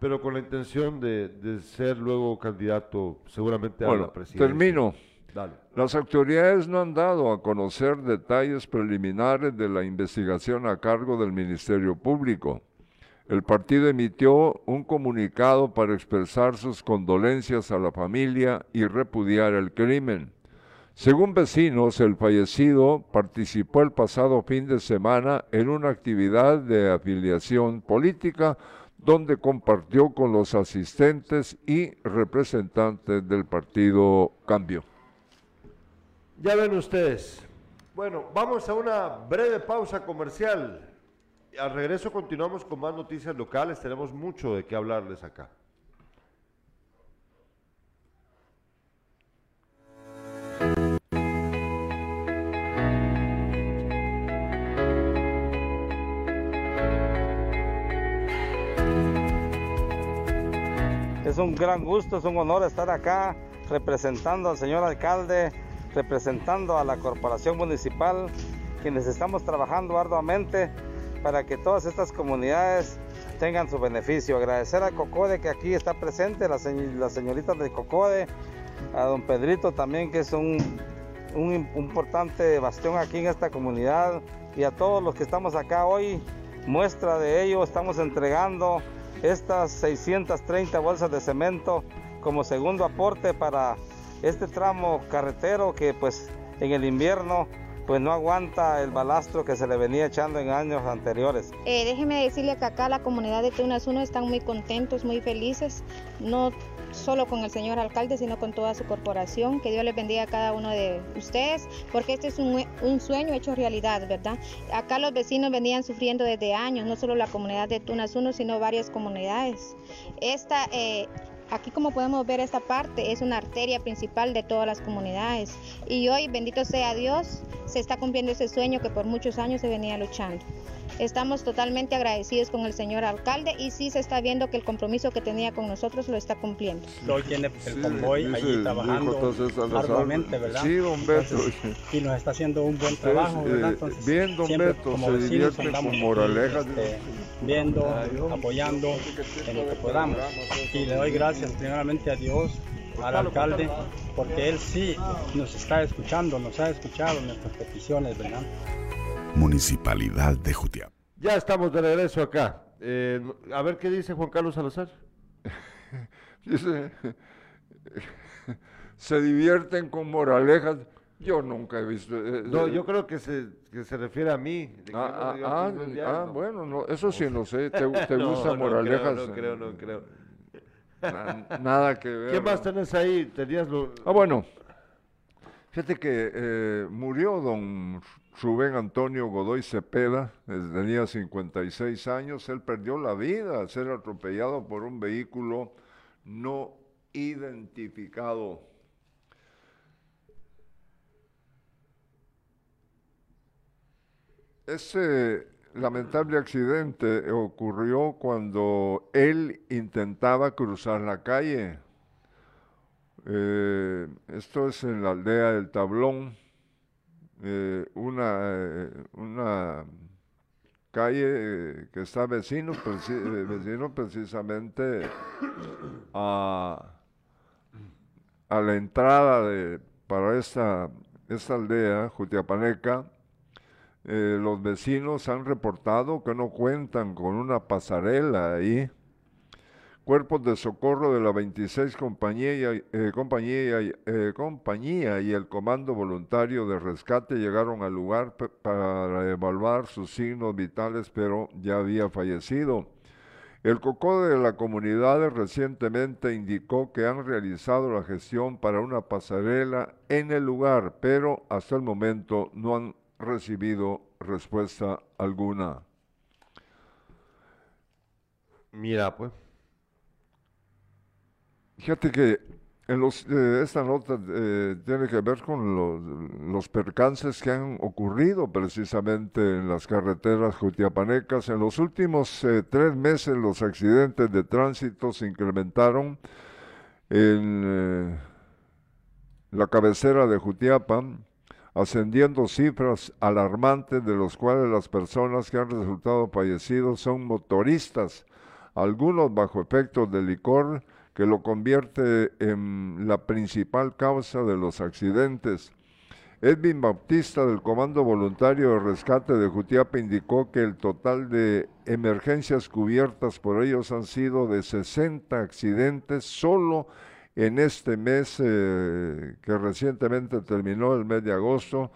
pero con la intención de, de ser luego candidato seguramente a Bueno, la presidencia. termino. Dale. Las autoridades no han dado a conocer detalles preliminares de la investigación a cargo del Ministerio Público. El partido emitió un comunicado para expresar sus condolencias a la familia y repudiar el crimen. Según vecinos, el fallecido participó el pasado fin de semana en una actividad de afiliación política donde compartió con los asistentes y representantes del partido Cambio. Ya ven ustedes. Bueno, vamos a una breve pausa comercial. Al regreso continuamos con más noticias locales. Tenemos mucho de qué hablarles acá. Es un gran gusto, es un honor estar acá representando al señor alcalde, representando a la corporación municipal, quienes estamos trabajando arduamente para que todas estas comunidades tengan su beneficio. Agradecer a Cocode que aquí está presente, la, la señorita de Cocode, a don Pedrito también que es un, un im- importante bastión aquí en esta comunidad y a todos los que estamos acá hoy. Muestra de ello, estamos entregando estas 630 bolsas de cemento como segundo aporte para este tramo carretero que pues en el invierno pues no aguanta el balastro que se le venía echando en años anteriores. Eh, déjeme decirle que acá la comunidad de Tunas 1 están muy contentos, muy felices, no solo con el señor alcalde, sino con toda su corporación. Que Dios les bendiga a cada uno de ustedes, porque este es un, sueño hecho realidad, ¿verdad? Acá los vecinos venían sufriendo desde años, no solo la comunidad de Tunas 1, sino varias comunidades. Esta, eh, aquí como podemos ver esta parte es una arteria principal de todas las comunidades y hoy, bendito sea Dios, se está cumpliendo ese sueño que por muchos años se venía luchando. Estamos totalmente agradecidos con el señor alcalde y sí se está viendo que el compromiso que tenía con nosotros lo está cumpliendo. Hoy tiene el convoy allí trabajando arduamente, ¿verdad? Sí, don Beto. y nos está haciendo un buen trabajo, ¿verdad? bien, don Beto, se divierte con moralejas. Este, viendo, apoyando en lo que podamos. Y le doy gracias primeramente a Dios, al alcalde, porque él sí nos está escuchando, nos ha escuchado nuestras peticiones, ¿verdad? Municipalidad de Jutiapa. Ya estamos de regreso acá. Eh, a ver qué dice Juan Carlos Salazar. dice, se divierten con moralejas. Yo nunca he visto. Eh, no, eh, yo creo que se, que se refiere a mí. Ah, ah, ah, bueno, no, eso sí no sé. ¿Te, te gusta moralejas? no creo, no creo. nada que ver. ¿Qué más tenés ahí? Tenías lo... Ah, bueno. Fíjate que murió don Rubén Antonio Godoy Cepeda, tenía 56 años, él perdió la vida al ser atropellado por un vehículo no identificado. Ese lamentable accidente ocurrió cuando él intentaba cruzar la calle. Eh, esto es en la aldea del Tablón eh, una, eh, una calle eh, que está vecino, vecino precisamente a, a la entrada de, para esta, esta aldea, Jutiapaneca, los vecinos han reportado que no cuentan con una pasarela ahí Cuerpos de socorro de la 26 compañía, eh, compañía, eh, compañía y el Comando Voluntario de Rescate llegaron al lugar para evaluar sus signos vitales, pero ya había fallecido. El COCO de la comunidad recientemente indicó que han realizado la gestión para una pasarela en el lugar, pero hasta el momento no han recibido respuesta alguna. Mira, pues. Fíjate que en eh, esta nota eh, tiene que ver con los, percances que han ocurrido precisamente en las carreteras jutiapanecas. En los últimos eh, tres meses los accidentes de tránsito se incrementaron en la cabecera de Jutiapa, ascendiendo cifras alarmantes de los cuales las personas que han resultado fallecidos son motoristas, algunos bajo efectos de licor, que lo convierte en la principal causa de los accidentes. Edwin Bautista del Comando Voluntario de Rescate de Jutiapa indicó que el total de emergencias cubiertas por ellos han sido de 60 accidentes solo en este mes eh, que recientemente terminó el mes de agosto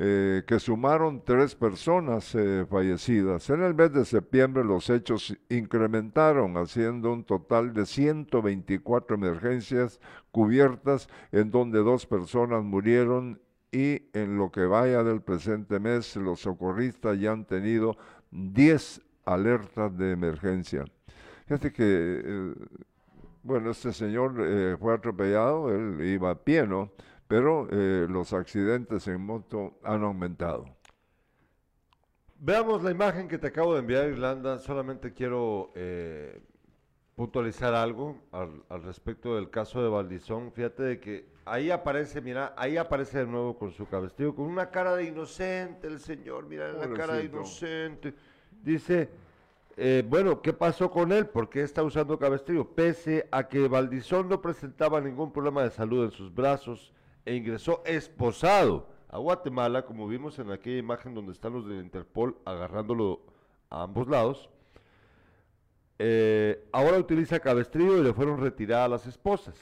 eh, que sumaron tres personas eh, fallecidas. En el mes de septiembre los hechos incrementaron, haciendo un total de 124 emergencias cubiertas, en donde dos personas murieron y en lo que vaya del presente mes los socorristas ya han tenido 10 alertas de emergencia. Fíjate que, eh, bueno, este señor fue atropellado, él iba a pie, ¿no? Pero eh, los accidentes en moto han aumentado. Veamos la imagen que te acabo de enviar, Irlanda. Solamente quiero eh, puntualizar algo al, respecto del caso de Valdizón. Fíjate de que ahí aparece, mira, ahí aparece de nuevo con su cabestrillo, con una cara de inocente el señor, mira la cara de inocente. Dice, eh, bueno, ¿qué pasó con él? ¿Por qué está usando cabestrillo? Pese a que Valdizón no presentaba ningún problema de salud en sus brazos, e ingresó esposado a Guatemala, como vimos en aquella imagen donde están los de Interpol agarrándolo a ambos lados. Eh, ahora utiliza cabestrillo y le fueron retiradas las esposas.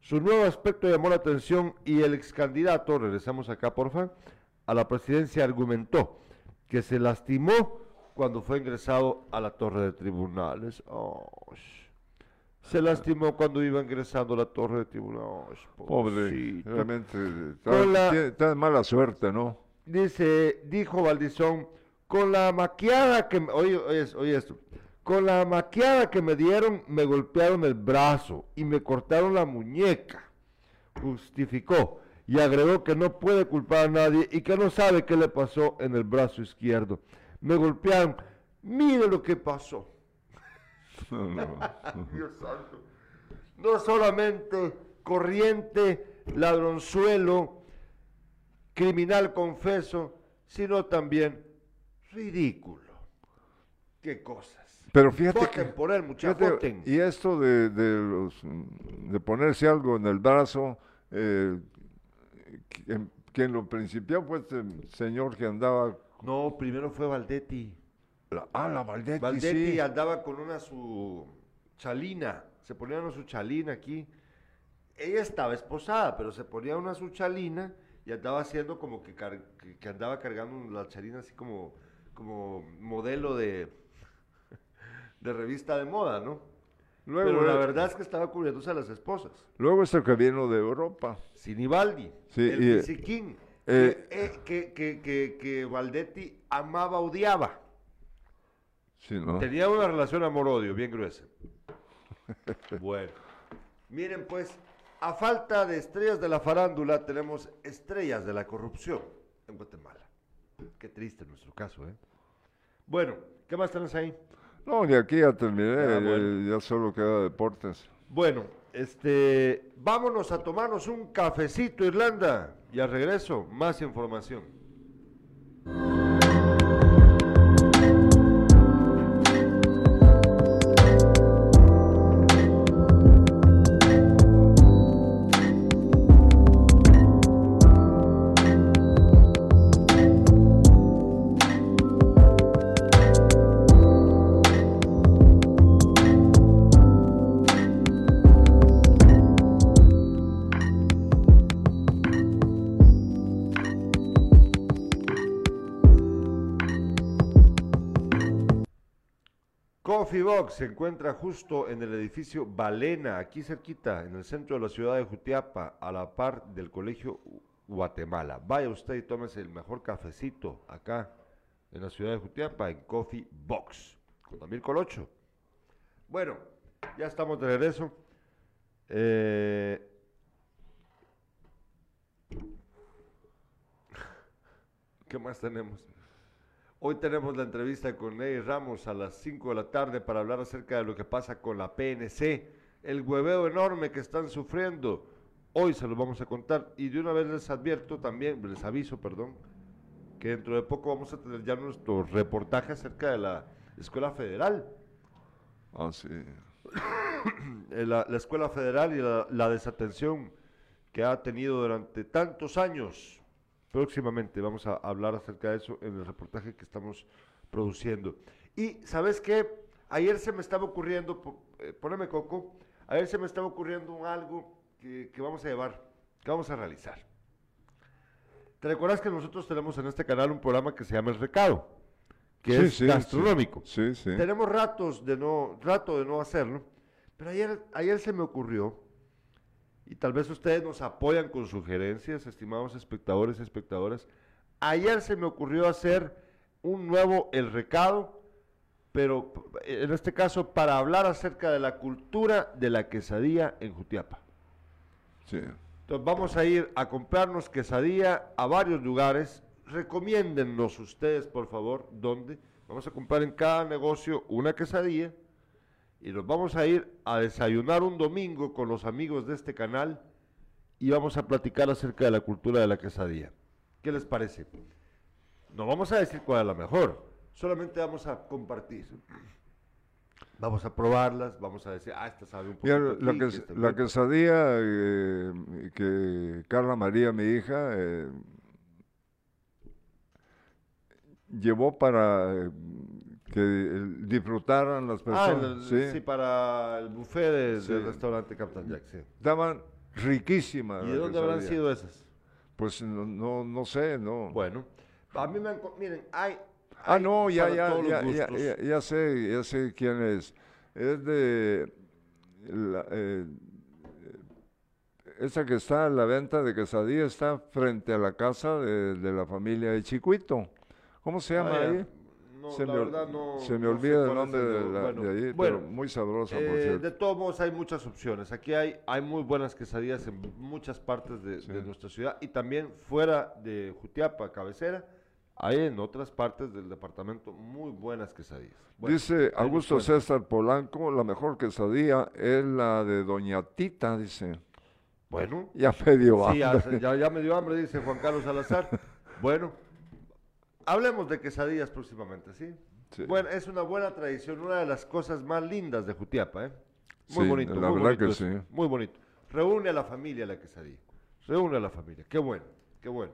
Su nuevo aspecto llamó la atención y el ex candidato, regresamos acá porfa, a la presidencia argumentó que se lastimó cuando fue ingresado a la torre de tribunales. Oh, se lastimó cuando iba ingresando a la torre de tribunal. Pobre, realmente está, mala suerte, ¿no? Dice, dijo Valdizón, con la maquiada que, oye, oye, oye esto, Con la maquiada que me dieron, me golpearon el brazo y me cortaron la muñeca. Justificó y agregó que no puede culpar a nadie y que no sabe qué le pasó en el brazo izquierdo. Me golpearon. Mire lo que pasó. Dios santo. No solamente corriente, ladronzuelo, criminal confeso, sino también ridículo. Qué cosas. Pero fíjate Voten que, por él, muchachos, y esto de, de, los, de ponerse algo en el brazo, eh, lo principió fue este señor que andaba, No, primero fue Valdetti. La- ah, la Valdetti, Valdetti sí. andaba con una su chalina, se ponía una su chalina aquí. Ella estaba esposada, pero se ponía una su chalina y andaba haciendo como que, car- que, que andaba cargando la chalina así como, como modelo de, de revista de moda, ¿no? Luego, pero la verdad es que estaba cubriéndose a las esposas. luego este que vino de Europa. Sinibaldi, Sí, el y, eh, eh, que, que, que, que Valdetti amaba, odiaba. Sí, ¿no? Tenía una relación amor-odio bien gruesa. Bueno, miren pues, a falta de estrellas de la farándula, tenemos estrellas de la corrupción en Guatemala. Qué triste nuestro caso, ¿eh? Bueno, ¿qué más tenés ahí? No, de aquí ya terminé, Ah, bueno. ya solo queda deportes. Bueno, este, vámonos a tomarnos un cafecito, Irlanda, y al regreso, más información. Se encuentra justo en el edificio Balena, aquí cerquita, en el centro de la ciudad de Jutiapa, a la par del Colegio Guatemala. Vaya usted y tómese el mejor cafecito acá en la ciudad de Jutiapa, en Coffee Box, con Damir Colocho. Bueno, ya estamos de regreso. Eh, ¿Qué más tenemos? Hoy tenemos la entrevista con Ney Ramos a las 5 de la tarde para hablar acerca de lo que pasa con la PNC, el hueveo enorme que están sufriendo. Hoy se los vamos a contar y de una vez les advierto también, les aviso, perdón, que dentro de poco vamos a tener ya nuestro reportaje acerca de la Escuela Federal. Ah, sí. Eh, La, la Escuela Federal y la, la desatención que ha tenido durante tantos años. Próximamente vamos a hablar acerca de eso en el reportaje que estamos produciendo. Y, ¿sabes qué? Ayer se me estaba ocurriendo, eh, poneme coco, ayer se me estaba ocurriendo algo que, que vamos a llevar, que vamos a realizar. ¿Te recuerdas que nosotros tenemos en este canal un programa que se llama El Recado? Que Sí, es sí, gastronómico. Sí, sí. Tenemos ratos de no, rato de no hacerlo, pero ayer, ayer se me ocurrió, y tal vez ustedes nos apoyan con sugerencias, estimados espectadores y espectadoras, ayer se me ocurrió hacer un nuevo El Recado, pero en este caso para hablar acerca de la cultura de la quesadilla en Jutiapa. sí. Entonces vamos a ir a comprarnos quesadilla a varios lugares. Recomiéndennos ustedes, por favor, dónde. Vamos a comprar en cada negocio una quesadilla y nos vamos a ir a desayunar un domingo con los amigos de este canal y vamos a platicar acerca de la cultura de la quesadilla. ¿Qué les parece? No vamos a decir cuál es la mejor, solamente vamos a compartir. Vamos a probarlas, vamos a decir, ah, esta sabe un poquito la, que, esta la quesadilla eh, que Carla María, mi hija, eh, llevó para eh, que eh, disfrutaran las Ah, personas. el- ¿sí? sí. para el buffet de- Sí. del restaurante Captain Jack, sí. Estaban riquísimas. ¿Y de dónde habrán sido esas? Pues no, no, no sé, no. Bueno, a mí me han... Miren, hay... Ah, hay no, ya, ya, ya, ya, ya, ya sé, ya sé quién es. Es de la, eh, esa que está a la venta de quesadilla está frente a la casa de, de la familia de Chicuito. ¿Cómo se llama Ah, ahí? No, se la me, verdad no. se me no olvida el nombre de, la- Bueno, de ahí, bueno, pero muy sabrosa, por eh, cierto. de todos modos hay muchas opciones. Aquí hay, hay muy buenas quesadillas en muchas partes de, de nuestra ciudad y también fuera de Jutiapa, cabecera, hay en otras partes del departamento muy buenas quesadillas. Bueno, Dice Augusto. César Polanco, la mejor quesadilla es la de Doña Tita, dice. Bueno, Ya me dio sí, ya, hambre. ya- ya me dio hambre, dice Juan Carlos Salazar. bueno, hablemos de quesadillas próximamente, ¿sí? Sí. Bueno, es una buena tradición, una de las cosas más lindas de Jutiapa, ¿eh? Muy Sí, bonito, la muy verdad bonito que eso, sí. Muy bonito. Reúne a la familia la quesadilla. Reúne a la familia. Qué bueno, qué bueno.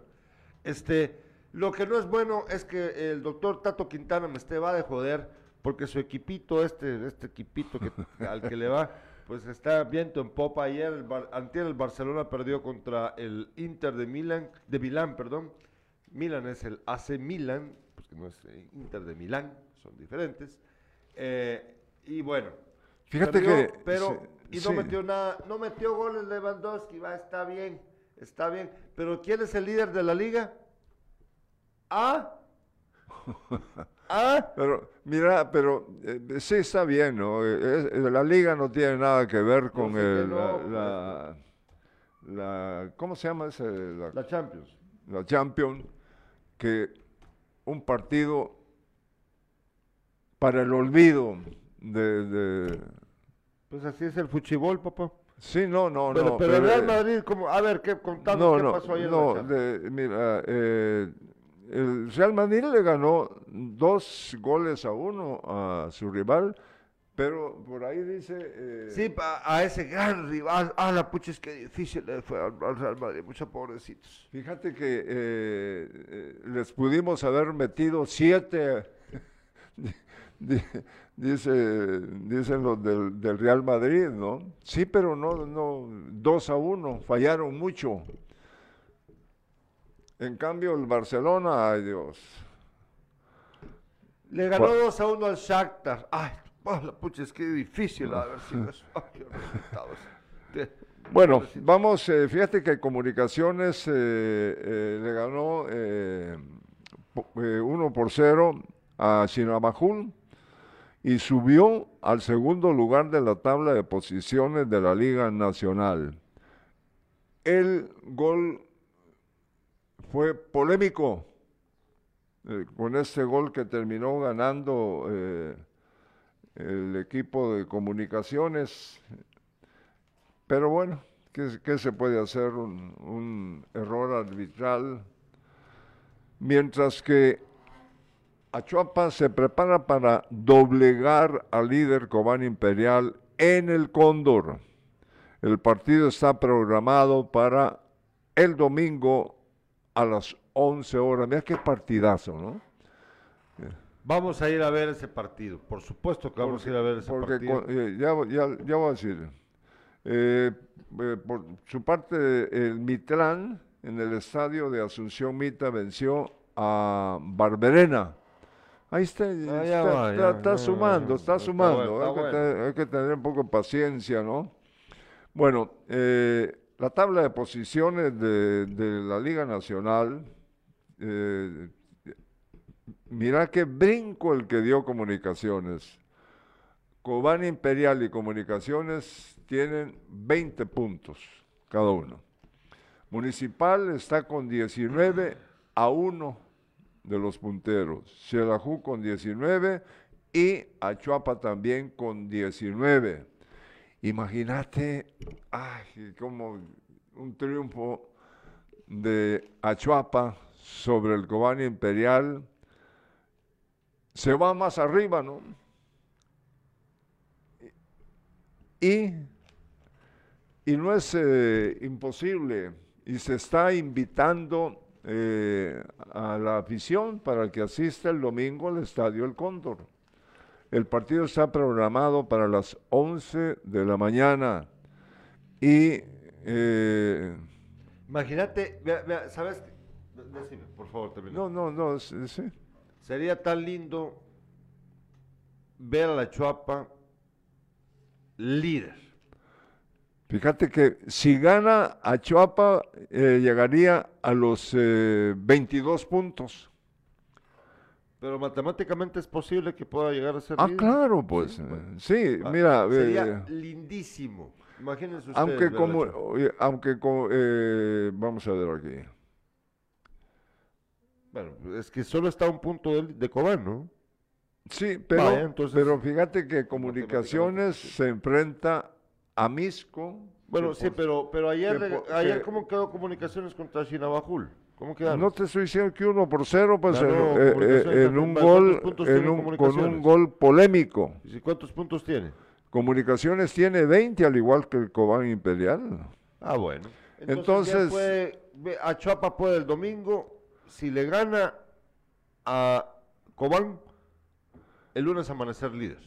Este, lo que no es bueno es que el doctor Tato Quintana me esté va de joder porque su equipito, este, este equipito que, al que le va, pues está viento en popa. Ayer, el, Bar- antier el Barcelona perdió contra el Inter de Milán, de Milán, perdón. Milán es el AC Milán, pues que no es eh, Inter de Milán, son diferentes. Eh, y bueno, Fíjate perdió, que... pero sí, y no sí. metió nada, no metió goles Lewandowski, va, está bien, está bien. Pero ¿quién es el líder de la liga? ¿Ah? ¿Ah? Pero, mira, pero eh, sí está bien, ¿no? Es- la liga no tiene nada que ver con el, no, la, pues. la- la- ¿Cómo se llama ese? La, La Champions. la Champions, que un partido para el olvido de... de- Pues así es el fuchibol, papá. Sí, no, no, pero, no. pero el Real eh, Madrid, como, a ver, ¿qué contamos no, qué no, pasó ayer en no, la de- mira, eh, el Real Madrid le ganó dos goles a uno a su rival, pero por ahí dice... eh, Sí, pa- a ese gran rival. Ah, la pucha, es que difícil le fue al, al Real Madrid, muchos pobrecitos. Fíjate que eh, eh, les pudimos haber metido siete, di- dice, dicen los del, del Real Madrid, ¿no? Sí, pero no, no, dos a uno, fallaron mucho. En cambio, el Barcelona, ay Dios. Le ganó Bueno. 2 a 1 al Shakhtar. Ay, ah, la pucha, es que difícil haber sido eso. Bueno, vamos, eh, fíjate que Comunicaciones eh, eh, le ganó eh, po- eh, 1 por 0 a Sinamajul y subió al segundo lugar de la tabla de posiciones de la Liga Nacional. El gol fue polémico con este gol que terminó ganando el equipo de comunicaciones. Pero bueno, ¿qué, se puede hacer? Un, un error arbitral. Mientras que Achuapa se prepara para doblegar al líder Cobán Imperial en el Cóndor. El partido está programado para el domingo a las 11 horas. Mira qué partidazo, ¿no? Vamos a ir a ver ese partido. Por supuesto que vamos a ir a ver ese porque partido. con- eh, ya, ya, ya voy a decir. Eh, eh, por su parte, el Mitlán en el estadio de Asunción Mita venció a Barberena. Ahí está, está, ya va, está- ya, está sumando, está está sumando. bueno, está hay, que bueno. tener, hay que tener un poco de paciencia, ¿no? Bueno, eh, la tabla de posiciones de, de la Liga Nacional, mira qué brinco el que dio Comunicaciones. Cobán Imperial y Comunicaciones tienen 20 puntos cada uno. Municipal está con 19 a 1 de los punteros. Xelajú con 19 y Achuapa también con 19. Imagínate, ay, como un triunfo de Achuapa sobre el Cobán Imperial. Se va más arriba, ¿no? Y, y no es eh, imposible, y se está invitando eh, a la afición para que asista el domingo al Estadio El Cóndor. El partido está programado para las 11 de la mañana y eh, Imagínate, ¿sabes? Decime, por favor, termina. no, no, no, sí. Sería tan lindo ver a la Chuapa líder. Fíjate que si gana a Chuapa eh, llegaría a los eh, 22 puntos. Pero matemáticamente es posible que pueda llegar a ser Ah, líder. claro, pues. Sí, eh, bueno. Sí, Ah, mira, Sería eh, lindísimo. Imagínense ustedes. aunque como, aunque co- eh, vamos a ver aquí. Bueno, es que solo está a un punto de, de Cobán, ¿no? Sí, pero, Vaya, entonces- pero fíjate que Comunicaciones sí. se enfrenta a Misco. Bueno, sí, por- pero, pero ayer, por- ayer que- ¿cómo quedó comunicaciones contra Chinabajul? ¿Cómo quedaron? No te estoy diciendo que uno por cero, pues en, eh, eh, en un ¿Cuántos gol, en un- con un gol polémico. ¿Y cuántos puntos tiene? Comunicaciones tiene 20 al igual que el Cobán Imperial. Ah, bueno. Entonces- ve- a Chuapa puede el domingo, si le gana a Cobán, el lunes amanecer líder.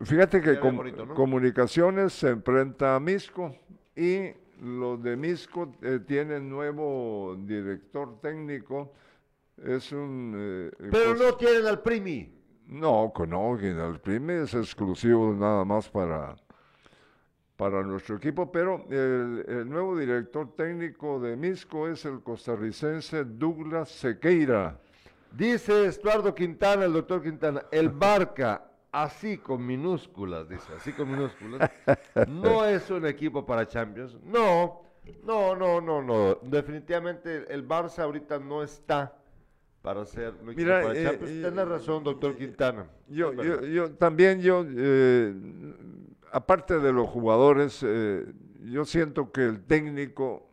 Fíjate que com- bien bonito, ¿no? Comunicaciones se enfrenta a Misco y los de Misco eh, tienen nuevo director técnico. Es un... eh, Pero pues, no tienen al Primi. No, no, el primer es exclusivo nada más para, para nuestro equipo, pero el, el nuevo director técnico de Misco es el costarricense Douglas Sequeira. Dice Estuardo Quintana, el doctor Quintana, el Barca, así con minúsculas, dice, así con minúsculas, no es un equipo para Champions. No, no, no, no, no. Definitivamente el Barça ahorita no está para ser un equipo Mira, para eh, Champions. eh, Tiene razón, doctor Quintana. Yo, yo, yo también, yo, eh, aparte de los jugadores, eh, yo siento que el técnico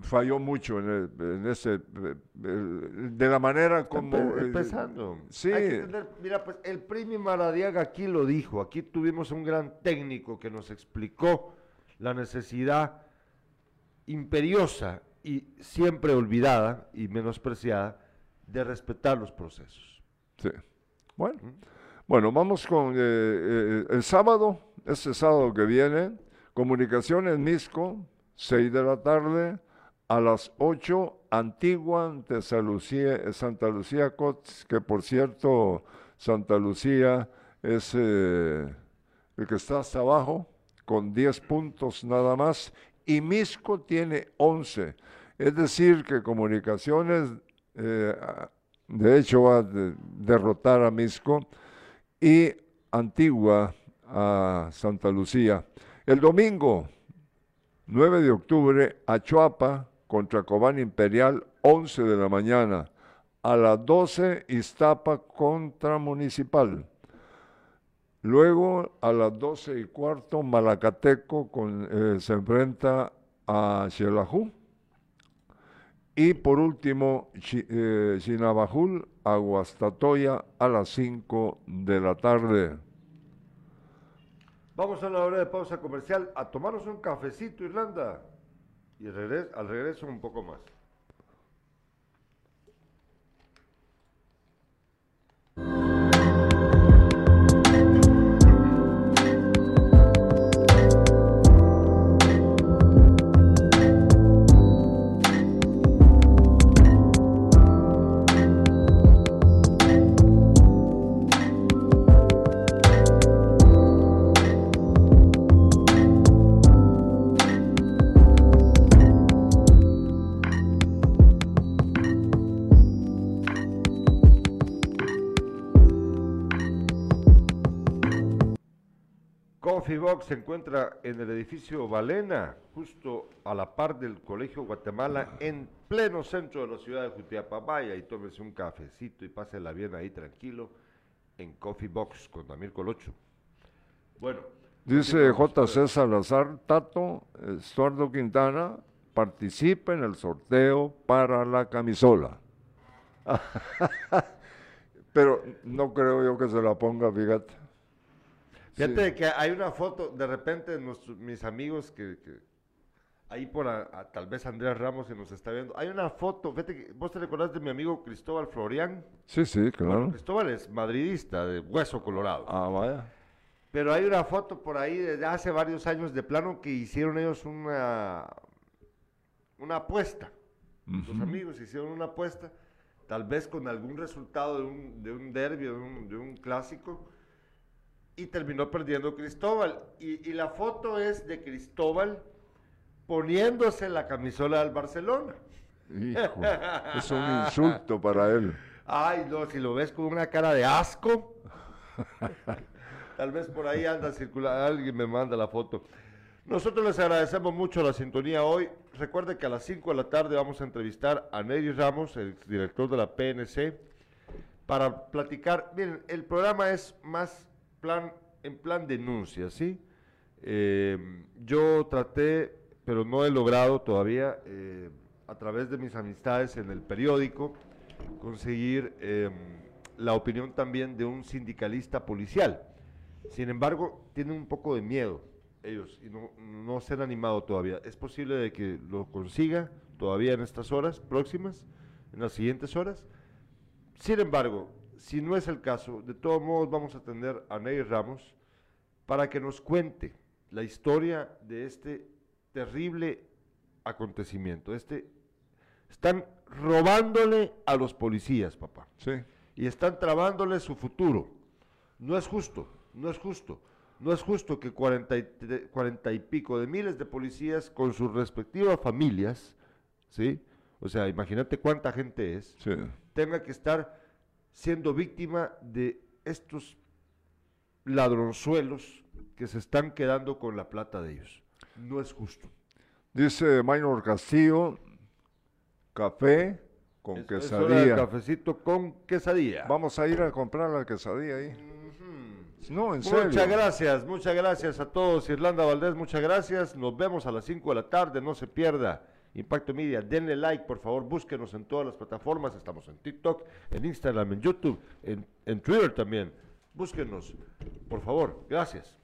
falló mucho en, el- en ese, eh, el- de la manera como... Eh, empezando. sí. Hay que entender, mira, pues el Primi Maradiaga aquí lo dijo. Aquí tuvimos un gran técnico que nos explicó la necesidad imperiosa y siempre olvidada y menospreciada de respetar los procesos. Sí. Bueno, bueno, vamos con eh, eh, el sábado, este sábado que viene, Comunicaciones Misco, 6 de la tarde, a las 8, Antigua ante Lucía- Santa Lucía Cots, que por cierto, Santa Lucía es eh, el que está hasta abajo, con 10 puntos nada más, y Misco tiene 11. Es decir, que Comunicaciones, eh, de hecho, va a de- derrotar a Misco y Antigua a Santa Lucía. El domingo, 9 de octubre, Achuapa contra Cobán Imperial, 11 de la mañana. A las 12, Iztapa contra Municipal. Luego, a las 12 y cuarto, Malacateco con, eh, se enfrenta a Xelajú. Y por último, Chi- eh, Chinabajul, Aguastatoya a las 5 de la tarde. Vamos a una hora de pausa comercial a tomarnos un cafecito, Irlanda. Y regres- al regreso un poco más. Coffee Box se encuentra en el edificio Valena, justo a la par del Colegio Guatemala, en pleno centro de la ciudad de Jutiapa. Vaya y tómese un cafecito y pásela bien ahí tranquilo en Coffee Box con Damir Colocho. Bueno, Dice JC Salazar, Tato, Estuardo Quintana, participa en el sorteo para la camisola. Pero no creo yo que se la ponga, fíjate. Fíjate Sí. que hay una foto, de repente nuestros, mis amigos que, que- ahí por a- a- tal vez Andrés Ramos que nos está viendo, hay una foto, fíjate que vos te recordás de mi amigo Cristóbal Florián. Sí, sí, claro. Cristóbal es madridista de Hueso Colorado. Ah, vaya. Pero hay una foto por ahí desde hace varios años de plano que hicieron ellos una, una apuesta. Los amigos hicieron una apuesta, tal vez con algún resultado de un, de un derbi, de un, de un clásico, y terminó perdiendo Cristóbal. Y, y la foto es de Cristóbal poniéndose la camisola del Barcelona. Hijo, es un insulto para él. Ay, no, si lo ves con una cara de asco. Tal vez por ahí anda circulando, alguien me manda la foto. Nosotros les agradecemos mucho la sintonía hoy. Recuerde que a las 5 de la tarde vamos a entrevistar a Neri Ramos, el director de la PNC, para platicar. Miren, el programa es más plan en plan denuncia, ¿sí? Eh, yo traté, pero no he logrado todavía, eh, a través de mis amistades en el periódico, conseguir eh, la opinión también de un sindicalista policial. Sin embargo, tienen un poco de miedo ellos y no, se han animado todavía. Es posible de que lo consiga todavía en estas horas próximas, en las siguientes horas. Sin embargo, si no es el caso, de todos modos vamos a atender a Ney Ramos para que nos cuente la historia de este terrible acontecimiento. Este, están robándole a los policías, papá. Sí. Y están trabándole su futuro. No es justo, no es justo. No es justo que cuarenta y, cuarenta y pico de miles de policías con sus respectivas familias, ¿sí? O sea, imagínate cuánta gente es, Sí. tenga que estar siendo víctima de estos ladronzuelos que se están quedando con la plata de ellos. No es justo. Dice Maynor Castillo, café con Es- es quesadilla. cafecito con quesadilla. Vamos a ir a comprar la quesadilla ahí. No, en serio. Muchas gracias, muchas gracias a todos. Irlanda Valdés, muchas gracias. Nos vemos a las 5 de la tarde, no se pierda. Impacto Media, denle like, por favor, búsquenos en todas las plataformas. Estamos en TikTok, en Instagram, en YouTube, en, Twitter también. Búsquenos, por favor. Gracias.